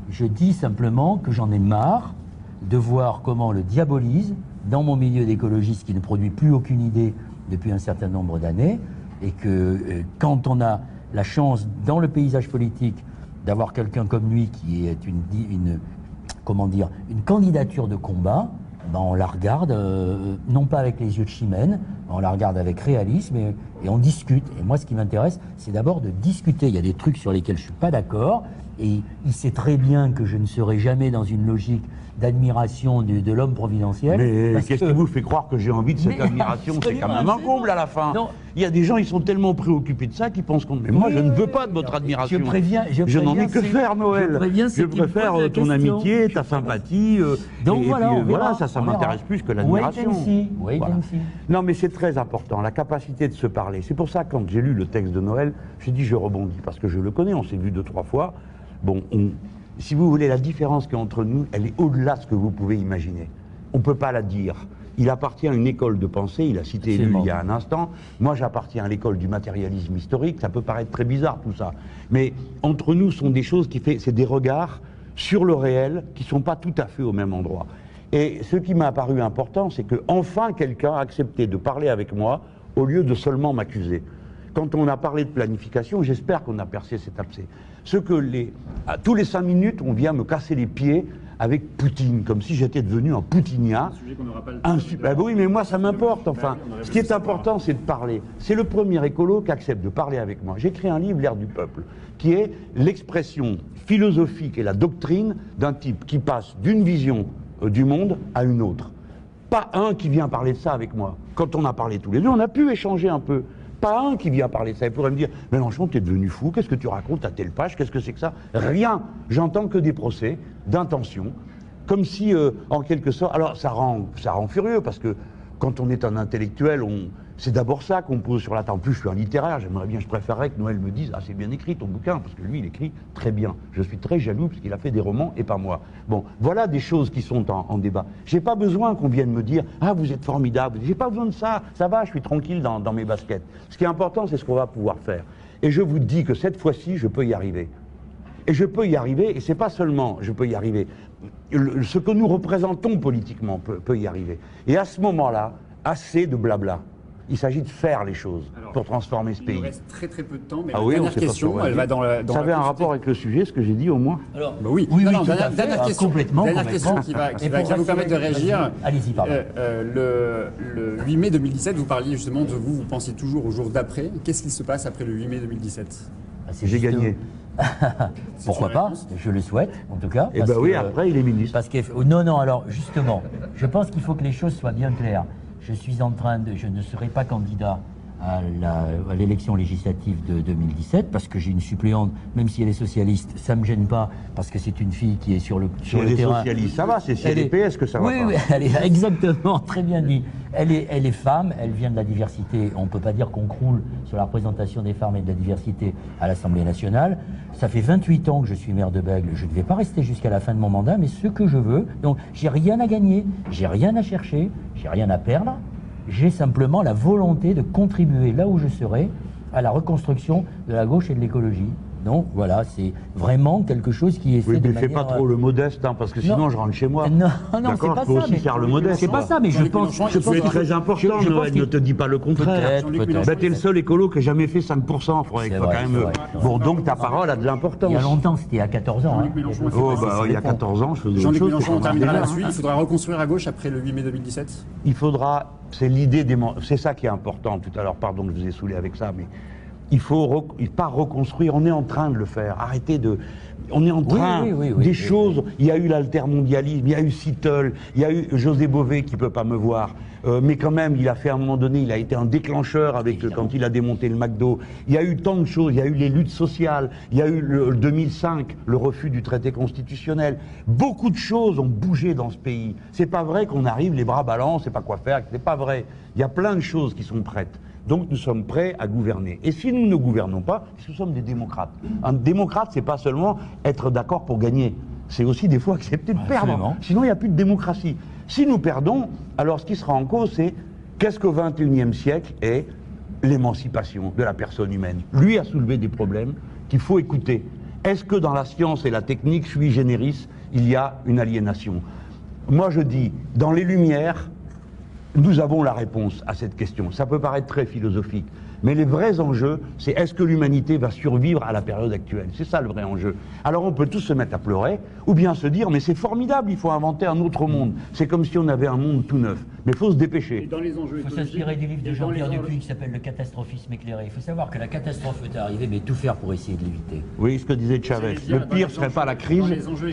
Je dis simplement que j'en ai marre de voir comment le diabolise dans mon milieu d'écologiste qui ne produit plus aucune idée depuis un certain nombre d'années et que euh, quand on a la chance dans le paysage politique d'avoir quelqu'un comme lui qui est une, candidature de combat, ben on la regarde euh, non pas avec les yeux de chimène, on la regarde avec réalisme et on discute. Et moi, ce qui m'intéresse, c'est d'abord de discuter. Il y a des trucs sur lesquels je suis pas d'accord et il sait très bien que je ne serai jamais dans une logique d'admiration du- de l'homme providentiel. Mais qu'est-ce que- qui vous fait croire que j'ai envie de cette Mais admiration C'est quand même un comble à la fin. Non. Il y a des gens, ils sont tellement préoccupés de ça qu'ils pensent qu'on. Mais moi, je ne veux pas de votre admiration. Je préviens, je, n'en préviens, ai que faire, Noël. Je, préviens, Je préfère euh, ton question. amitié, ta sympathie. euh, Donc et- et voilà, puis, on euh, voilà, ça, ça m'intéresse plus que l'admiration. see, wait Voilà. Non, mais c'est très important, la capacité de se parler. C'est pour ça, quand j'ai lu le texte de Noël, j'ai dit je rebondis, parce que je le connais, on s'est vu deux, trois fois. Bon, on- si vous voulez, la différence qu'il y a entre nous, elle est au-delà de ce que vous pouvez imaginer. On ne peut pas la dire. Il appartient à une école de pensée, il a cité Absolument. il y a un instant. Moi, j'appartiens à l'école du matérialisme historique. Ça peut paraître très bizarre tout ça. Mais entre nous, sont des choses qui fait, c'est des regards sur le réel qui ne sont pas tout à fait au même endroit. Et ce qui m'a paru important, c'est que enfin quelqu'un a accepté de parler avec moi au lieu de seulement m'accuser. Quand on a parlé de planification, j'espère qu'on a percé cet abcès. Ce que les, à tous les cinq minutes, on vient me casser les pieds avec Poutine, comme si j'étais devenu un poutinien. Un sujet bah oui, mais moi ça m'importe. Enfin, ce qui est important, c'est de parler. C'est le premier écolo qui accepte de parler avec moi. J'ai écrit un livre, L'ère du peuple, qui est l'expression philosophique et la doctrine d'un type qui passe d'une vision euh, du monde à une autre. Pas un qui vient parler de ça avec moi. Quand on a parlé tous les deux, on a pu échanger un peu. Pas un qui vient parler de ça. Il pourrait me dire Mélenchon, t'es devenu fou, qu'est-ce que tu racontes à telle page, qu'est-ce que c'est que ça? Rien. J'entends que des procès d'intention, comme si, euh, en quelque sorte. Alors, ça rend, ça rend furieux, parce que quand on est un intellectuel, on... c'est d'abord ça qu'on pose sur la table. En plus, je suis un littéraire, j'aimerais bien, je préférerais que Noël me dise Ah, c'est bien écrit ton bouquin, parce que lui, il écrit très bien. Je suis très jaloux, parce qu'il a fait des romans et pas moi. Bon, voilà des choses qui sont en, en débat. J'ai pas besoin qu'on vienne me dire Ah, vous êtes formidable. J'ai pas besoin de ça. Ça va, je suis tranquille dans, mes baskets. Ce qui est important, c'est ce qu'on va pouvoir faire. Et je vous dis que cette fois-ci, je peux y arriver. Et je peux y arriver, et c'est pas seulement je peux y arriver, ce que nous représentons politiquement peut, peut y arriver. Et à ce moment-là, assez de blabla. Il s'agit de faire les choses Alors, pour transformer ce Il pays. nous reste très très peu de temps, mais Ah la oui, dernière pas question, va elle va dans la. Dans Ça la avait un rapport avec le sujet, ce que j'ai dit au moins Alors, Bah oui, Oui, Non, oui, non, tout dernière, Ah, question, complètement, dernière question qui va, qui Et va, qui va vous permettre de réagir. Allez-y, pardon. Euh, euh, le, le 8 mai 2017, vous parliez justement de vous, vous pensiez toujours au jour d'après. Qu'est-ce qui se passe après le 8 mai 2017 Ah, J'ai gagné. Pourquoi pas Je le souhaite, en tout cas. Et parce ben oui, que- après, il est ministre. Parce que oh, non, non. Alors justement, je pense qu'il faut que les choses soient bien claires. Je suis en train de, je ne serai pas candidat à l'élection législative de 2017 parce que j'ai une suppléante, même si elle est socialiste, ça me gêne pas parce que c'est une fille qui est sur le sur Sur le terrain. socialistes, ça va, c'est si Elle elle est PS que ça va oui, pas. Oui, elle est exactement, très bien dit. Elle est, elle est femme, elle vient de la diversité. On ne peut pas dire qu'on croule sur la représentation des femmes et de la diversité à l'Assemblée nationale. Ça fait 28 ans que je suis maire de Bègle. Je ne vais pas rester jusqu'à la fin de mon mandat, mais ce que je veux. Donc, j'ai rien à gagner, j'ai rien à chercher, j'ai rien à perdre. J'ai simplement la volonté de contribuer là où je serai à la reconstruction de la gauche et de l'écologie. Donc voilà, c'est vraiment quelque chose qui est fait Oui, de mais fais manière, pas trop euh, le modeste, hein, parce que sinon non. je rentre chez moi. Non, non, c'est D'accord, pas je peux ça, aussi mais- faire le modeste. C'est pas ça, mais je pense, je pense être très important, je- je pense Noël, ne te dis pas le contraire. Peut-être, Ben, t'es le seul écolo qui a jamais fait 5%, faudrait C'est quand même. c'est euh, c'est Bon, vrai. donc ta parole a de l'importance. Il y a longtemps, c'était à 14 ans. Jean-Luc hein. Mélenchon, Il y a- Oh, c'est bah, il y a ça dépend. 14 ans, je faisais Jean-Luc. Mélenchon, on c'est terminera là-dessus. Il faudra reconstruire à gauche après le 8 mai 2017 Il faudra, c'est l'idée des, c'est ça qui est important tout à l'heure, pardon que je vous ai saoulé avec ça, mais il faut pas reconstruire, on est en train de le faire, arrêtez de... On est en train oui, oui, oui, des choses, il y a eu l'altermondialisme, il y a eu Seattle, il y a eu José Bové qui peut pas me voir, euh, mais quand même, il a fait à un moment donné, il a été un déclencheur avec quand il a démonté le McDo. Il y a eu tant de choses, il y a eu les luttes sociales, il y a eu le, le 2005, le refus du traité constitutionnel. Beaucoup de choses ont bougé dans ce pays. C'est pas vrai qu'on arrive les bras ballants, on sait pas quoi faire. C'est pas vrai. Il y a plein de choses qui sont prêtes. Donc nous sommes prêts à gouverner. Et si nous ne gouvernons pas, nous sommes des démocrates. Un démocrate, c'est pas seulement être d'accord pour gagner. C'est aussi des fois accepter de perdre. Sinon, il n'y a plus de démocratie. Si nous perdons, alors ce qui sera en cause, c'est qu'est-ce qu'au XXIe siècle est l'émancipation de la personne humaine. Lui a soulevé des problèmes qu'il faut écouter. Est-ce que dans la science et la technique sui generis, il y a une aliénation? Moi, je dis, dans les Lumières, nous avons la réponse à cette question. Ça peut paraître très philosophique, mais les vrais enjeux, c'est est-ce que l'humanité va survivre à la période actuelle? C'est ça le vrai enjeu. Alors on peut tous se mettre à pleurer, ou bien se dire, mais c'est formidable, il faut inventer un autre monde. C'est comme si on avait un monde tout neuf. Mais il faut se Et dépêcher. dans les enjeux Il faut s'inspirer du livre de Jean-Pierre enjeux- Dupuis qui s'appelle Le catastrophisme éclairé. Il faut savoir que la catastrophe est arrivée, mais tout faire pour essayer de l'éviter. Oui, ce que disait Chavez. Le pire dans serait pas la crise,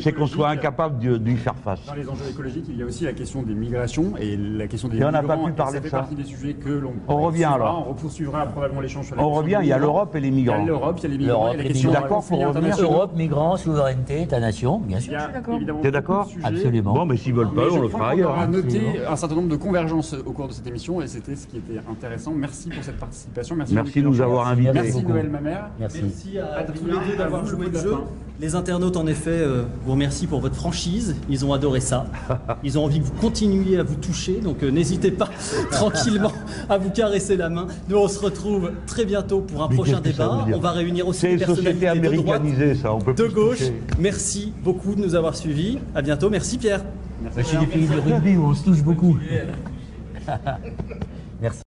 c'est qu'on soit incapable d'y faire face. Dans les enjeux écologiques, il y a aussi la question des migrations et la question des Et on n'a migrants. pas pu parler ça de fait ça. partie des sujets que l'on On revient alors. On poursuivra probablement l'échange sur la On revient, il y a l'Europe et les Il y a migrants. l'Europe, il y a les migrants, L'Europe, il y a les migrants. D'accord pour revenir. Europe, migrants, souveraineté, ta nation, bien sûr. y je a suis d'accord. évidemment T'es d'accord. Absolument. Bon, mais s'ils veulent pas, on le fera ailleurs. aura hein. noté un certain nombre de convergences au cours de cette émission et c'était ce qui était intéressant. Merci pour cette participation. Merci, de nous avoir invités. Merci. Noël Mamère. Merci. Merci à tous les deux d'avoir joué le jeu. Les internautes, en effet, euh, vous remercient pour votre franchise. Ils ont adoré ça. Ils ont envie que vous continuiez à vous toucher. Donc euh, n'hésitez pas tranquillement à vous caresser la main. Nous, on se retrouve très bientôt pour un Mais prochain débat. On va réunir aussi société personnalités de droite, américanisée, ça. On peut de gauche. toucher. Merci beaucoup de nous avoir suivis. À bientôt. Merci Pierre. C'est des pays de rugby où on se touche beaucoup. Merci.